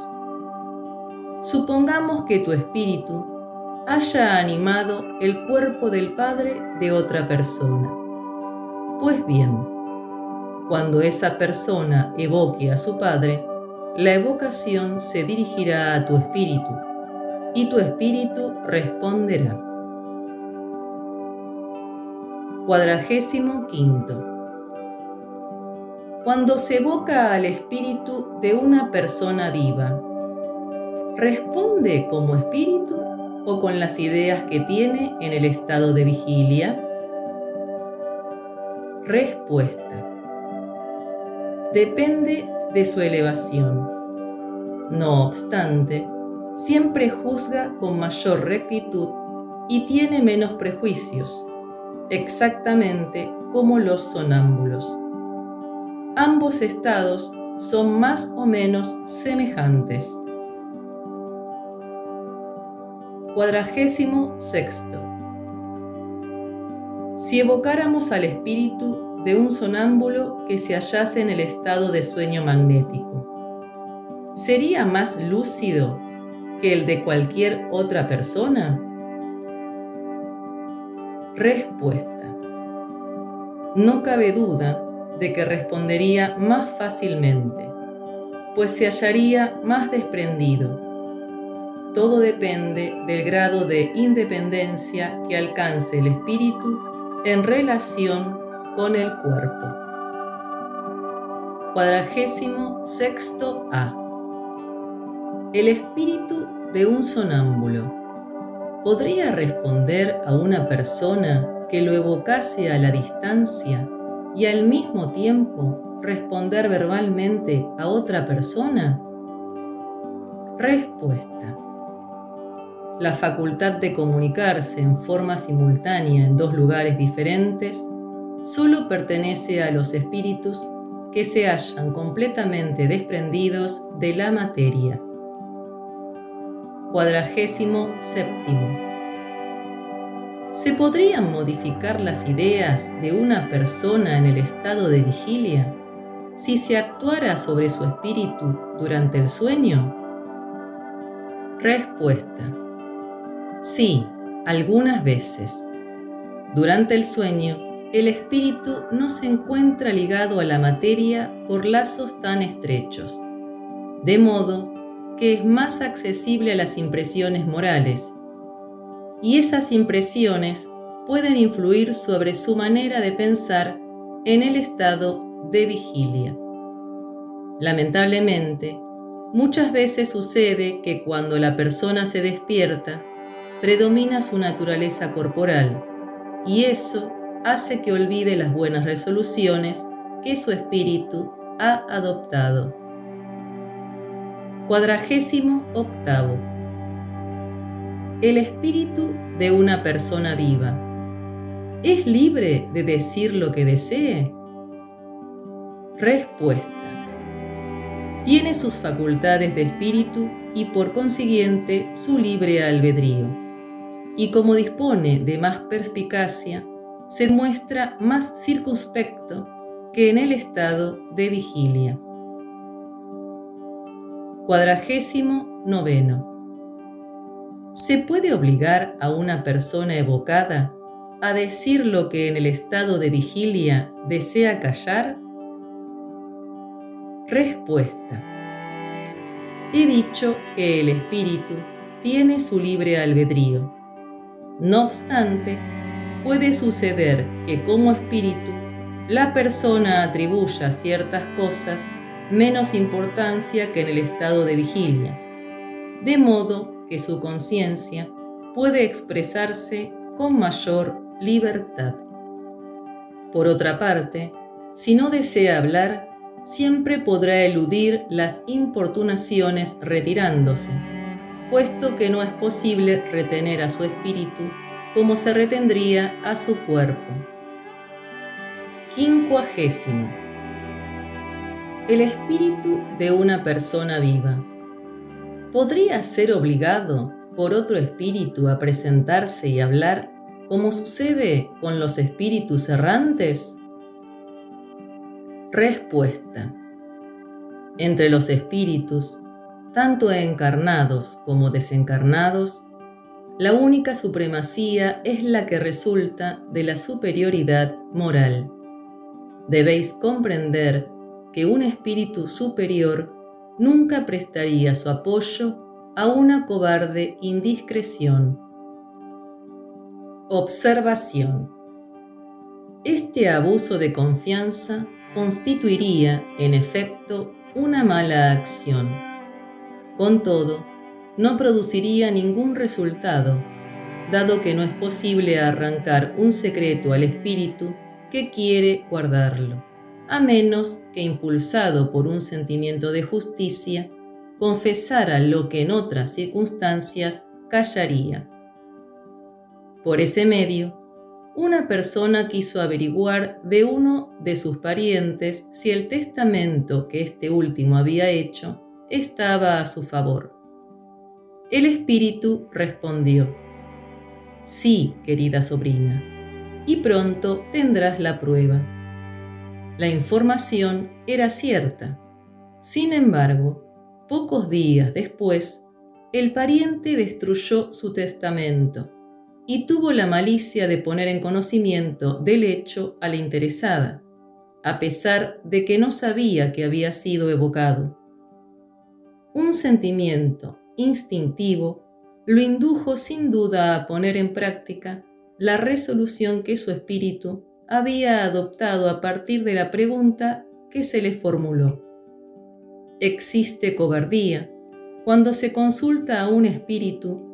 S1: Supongamos que tu espíritu haya animado el cuerpo del padre de otra persona. Pues bien, Cuando esa persona evoque a su Padre, la evocación se dirigirá a tu espíritu y tu espíritu responderá. Cuadragésimo quinto. Cuando se evoca al espíritu de una persona viva, ¿responde como espíritu o con las ideas que tiene en el estado de vigilia? Respuesta. Depende de su elevación. No obstante, siempre juzga con mayor rectitud y tiene menos prejuicios, exactamente como los sonámbulos. Ambos estados son más o menos semejantes. Cuadragésimo sexto. Si evocáramos al espíritu de un sonámbulo que se hallase en el estado de sueño magnético, ¿sería más lúcido que el de cualquier otra persona? Respuesta. No cabe duda de que respondería más fácilmente, pues se hallaría más desprendido. Todo depende del grado de independencia que alcance el espíritu en relación con el cuerpo. Cuadragésimo sexto A. El espíritu de un sonámbulo ¿podría responder a una persona que lo evocase a la distancia y al mismo tiempo responder verbalmente a otra persona? Respuesta. La facultad de comunicarse en forma simultánea en dos lugares diferentes solo pertenece a los espíritus que se hallan completamente desprendidos de la materia Cuadragésimo séptimo. ¿Se podrían modificar las ideas de una persona en el estado de vigilia si se actuara sobre su espíritu durante el sueño? Respuesta. Sí, algunas veces. Durante el sueño, el espíritu no se encuentra ligado a la materia por lazos tan estrechos, de modo que es más accesible a las impresiones morales. Y esas impresiones pueden influir sobre su manera de pensar en el estado de vigilia. Lamentablemente, muchas veces sucede que cuando la persona se despierta, predomina su naturaleza corporal y eso hace que olvide las buenas resoluciones que su espíritu ha adoptado. Cuadragésimo octavo. El espíritu de una persona viva. ¿Es libre de decir lo que desee? Respuesta. Tiene sus facultades de espíritu y por consiguiente su libre albedrío. Y como dispone de más perspicacia, se muestra más circunspecto que en el estado de vigilia. Cuadragésimo noveno. ¿Se puede obligar a una persona evocada a decir lo que en el estado de vigilia desea callar? Respuesta. He dicho que el espíritu tiene su libre albedrío. No obstante, puede suceder que como espíritu la persona atribuya ciertas cosas menos importancia que en el estado de vigilia, de modo que su conciencia puede expresarse con mayor libertad. Por otra parte, si no desea hablar, siempre podrá eludir las importunaciones retirándose, puesto que no es posible retener a su espíritu como se retendría a su cuerpo. Quincuagésimo el espíritu de una persona viva. ¿Podría ser obligado por otro espíritu a presentarse y hablar como sucede con los espíritus errantes? Respuesta. Entre los espíritus, tanto encarnados como desencarnados, la única supremacía es la que resulta de la superioridad moral. Debéis comprender que un espíritu superior nunca prestaría su apoyo a una cobarde indiscreción. Observación. Este abuso de confianza constituiría, en efecto, una mala acción. Con todo, no produciría ningún resultado, dado que no es posible arrancar un secreto al espíritu que quiere guardarlo, a menos que impulsado por un sentimiento de justicia, confesara lo que en otras circunstancias callaría. Por ese medio, una persona quiso averiguar de uno de sus parientes si el testamento que este último había hecho estaba a su favor. El espíritu respondió, Sí, querida sobrina, y pronto tendrás la prueba. La información era cierta. Sin embargo, pocos días después, el pariente destruyó su testamento y tuvo la malicia de poner en conocimiento del hecho a la interesada, a pesar de que no sabía que había sido evocado. Un sentimiento instintivo lo indujo sin duda a poner en práctica la resolución que su espíritu había adoptado a partir de la pregunta que se le formuló. ¿Existe cobardía cuando se consulta a un espíritu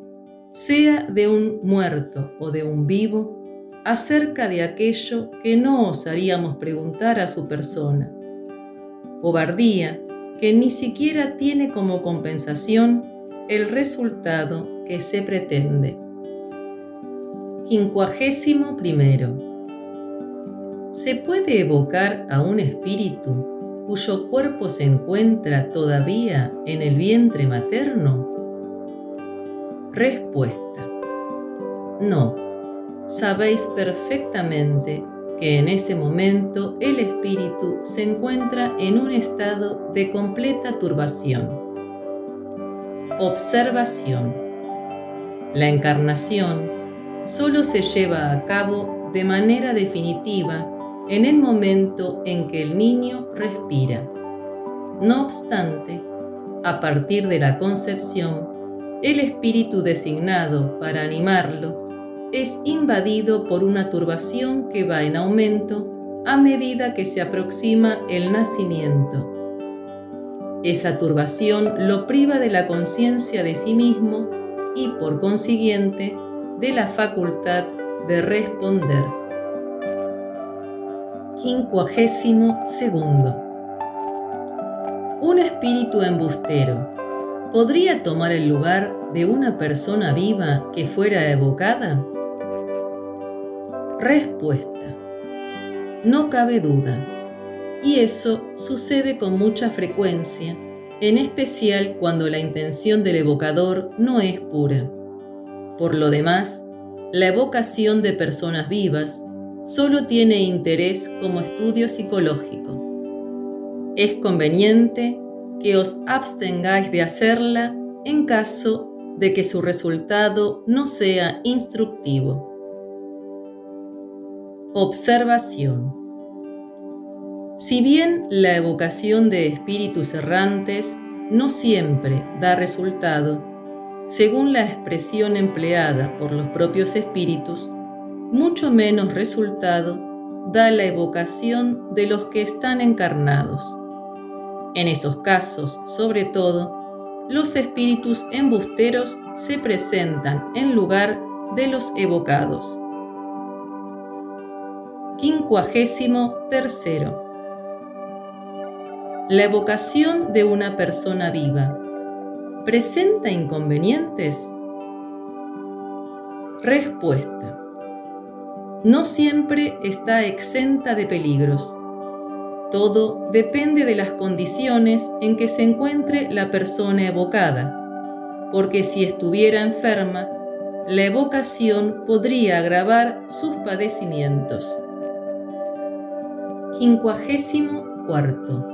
S1: sea de un muerto o de un vivo, acerca de aquello que no osaríamos preguntar a su persona. Cobardía que ni siquiera tiene como compensación el resultado que se pretende. Quincuagésimo primero. ¿Se puede evocar a un espíritu cuyo cuerpo se encuentra todavía en el vientre materno? Respuesta. No, sabéis perfectamente que en ese momento el espíritu se encuentra en un estado de completa turbación. Observación. La encarnación solo se lleva a cabo de manera definitiva en el momento en que el niño respira. No obstante, a partir de la concepción, el espíritu designado para animarlo es invadido por una turbación que va en aumento a medida que se aproxima el nacimiento. Esa turbación lo priva de la conciencia de sí mismo y por consiguiente de la facultad de responder. Quincuagésimo segundo. Un espíritu embustero podría tomar el lugar de una persona viva que fuera evocada? Respuesta. No cabe duda. Y eso sucede con mucha frecuencia, en especial cuando la intención del evocador no es pura. Por lo demás, la evocación de personas vivas solo tiene interés como estudio psicológico. Es conveniente que os abstengáis de hacerla en caso de que su resultado no sea instructivo. Observación. Si bien la evocación de espíritus errantes no siempre da resultado, según la expresión empleada por los propios espíritus, mucho menos resultado da la evocación de los que están encarnados en esos casos, sobre todo, los espíritus embusteros se presentan en lugar de los evocados. Quincuagésimo tercero. La evocación de una persona viva presenta inconvenientes? Respuesta. No siempre está exenta de peligros todo depende de las condiciones en que se encuentre la persona evocada, porque si estuviera enferma, la evocación podría agravar sus padecimientos. Quincuagésimo cuarto.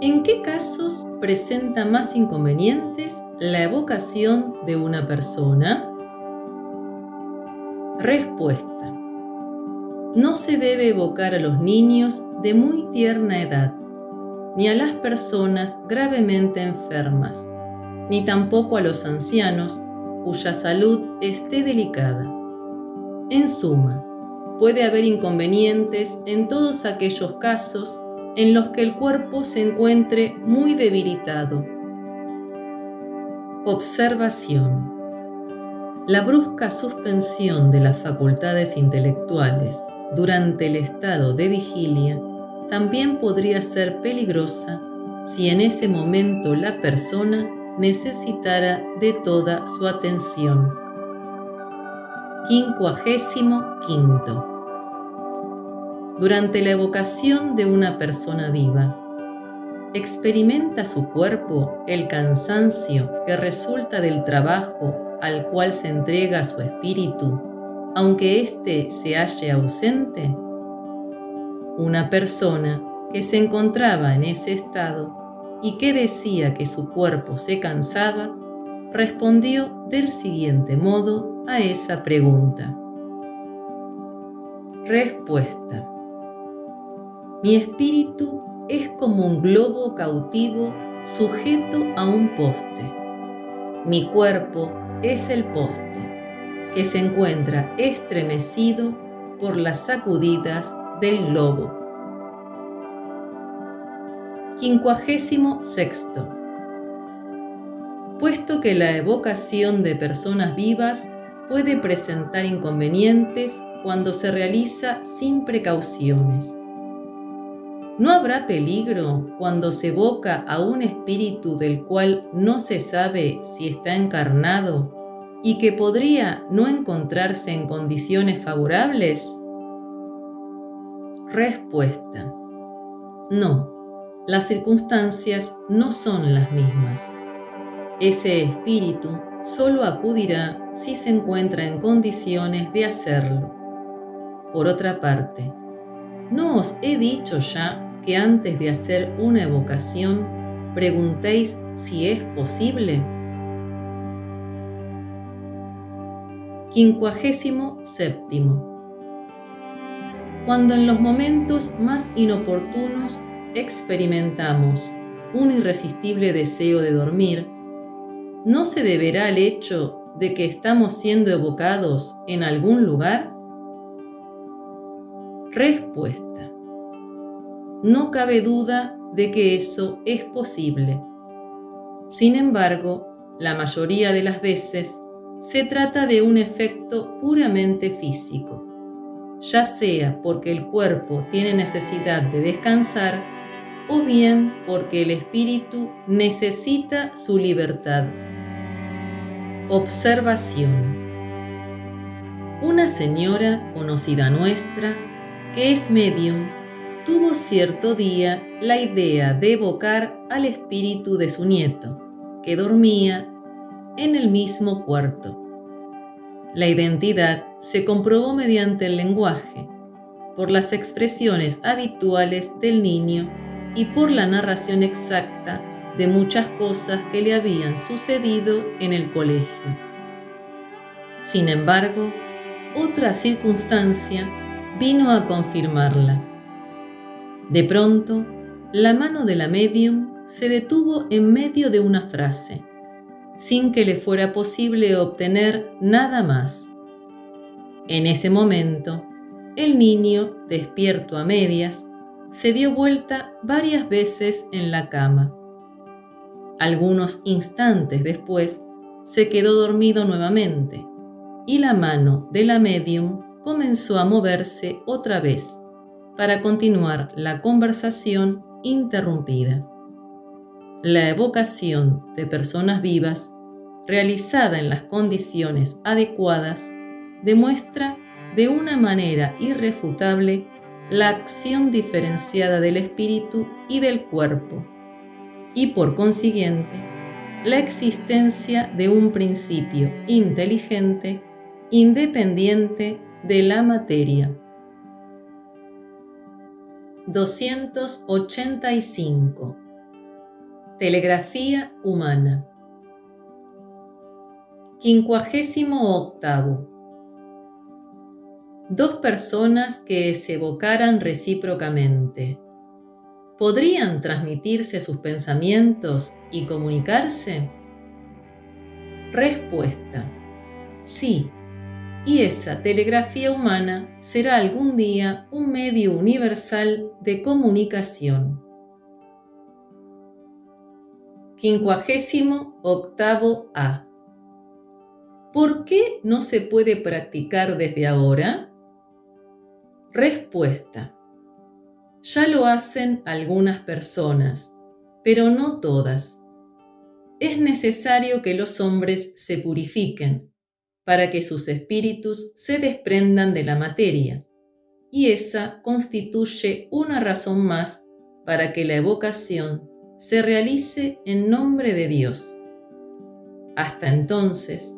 S1: ¿En qué casos presenta más inconvenientes la evocación de una persona? Respuesta no se debe evocar a los niños de muy tierna edad, ni a las personas gravemente enfermas, ni tampoco a los ancianos cuya salud esté delicada. En suma, puede haber inconvenientes en todos aquellos casos en los que el cuerpo se encuentre muy debilitado. Observación. La brusca suspensión de las facultades intelectuales durante el estado de vigilia también podría ser peligrosa si en ese momento la persona necesitara de toda su atención. Quincuagésimo quinto. Durante la evocación de una persona viva, experimenta su cuerpo el cansancio que resulta del trabajo al cual se entrega su espíritu, aunque éste se halle ausente? Una persona que se encontraba en ese estado y que decía que su cuerpo se cansaba, respondió del siguiente modo a esa pregunta. Respuesta. Mi espíritu es como un globo cautivo sujeto a un poste. Mi cuerpo es el poste, que se encuentra estremecido por las sacudidas del globo. Quincuagésimo sexto. Puesto que la evocación de personas vivas puede presentar inconvenientes cuando se realiza sin precauciones. ¿No habrá peligro cuando se evoca a un espíritu del cual no se sabe si está encarnado y que podría no encontrarse en condiciones favorables? Respuesta. No, las circunstancias no son las mismas. Ese espíritu solo acudirá si se encuentra en condiciones de hacerlo. Por otra parte, ¿no os he dicho ya que antes de hacer una evocación preguntéis si es posible? Quincuagésimo séptimo. Cuando en los momentos más inoportunos experimentamos un irresistible deseo de dormir, ¿no se deberá al hecho de que estamos siendo evocados en algún lugar? Respuesta. No cabe duda de que eso es posible. Sin embargo, la mayoría de las veces se trata de un efecto puramente físico, ya sea porque el cuerpo tiene necesidad de descansar o bien porque el espíritu necesita su libertad. Observación. Una señora conocida nuestra, que es medium, tuvo cierto día la idea de evocar al espíritu de su nieto, que dormía en el mismo cuarto. La identidad se comprobó mediante el lenguaje, por las expresiones habituales del niño y por la narración exacta de muchas cosas que le habían sucedido en el colegio. Sin embargo, otra circunstancia vino a confirmarla. De pronto, la mano de la medium se detuvo en medio de una frase, sin que le fuera posible obtener nada más. En ese momento, el niño, despierto a medias, se dio vuelta varias veces en la cama. Algunos instantes después se quedó dormido nuevamente y la mano de la medium comenzó a moverse otra vez para continuar la conversación interrumpida. La evocación de personas vivas, realizada en las condiciones adecuadas, demuestra de una manera irrefutable la acción diferenciada del espíritu y del cuerpo, y por consiguiente, la existencia de un principio inteligente independiente de la materia. 285. Telegrafía humana. Quincuagésimo octavo dos personas que se evocaran recíprocamente, ¿podrían transmitirse sus pensamientos y comunicarse? Respuesta. Sí, y esa telegrafía humana será algún día un medio universal de comunicación. Quincuagésimo octavo A. ¿Por qué no se puede practicar desde ahora? Respuesta. Ya lo hacen algunas personas, pero no todas. Es necesario que los hombres se purifiquen para que sus espíritus se desprendan de la materia, y esa constituye una razón más para que la evocación se realice en nombre de Dios. Hasta entonces,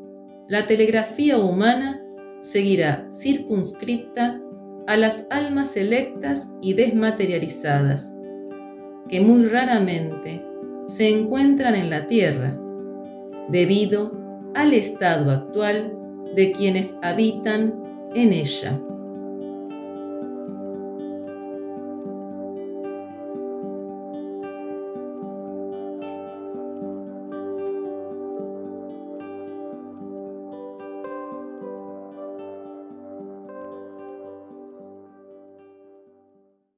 S1: la telegrafía humana seguirá circunscripta a las almas electas y desmaterializadas, que muy raramente se encuentran en la tierra, debido al estado actual de quienes habitan en ella.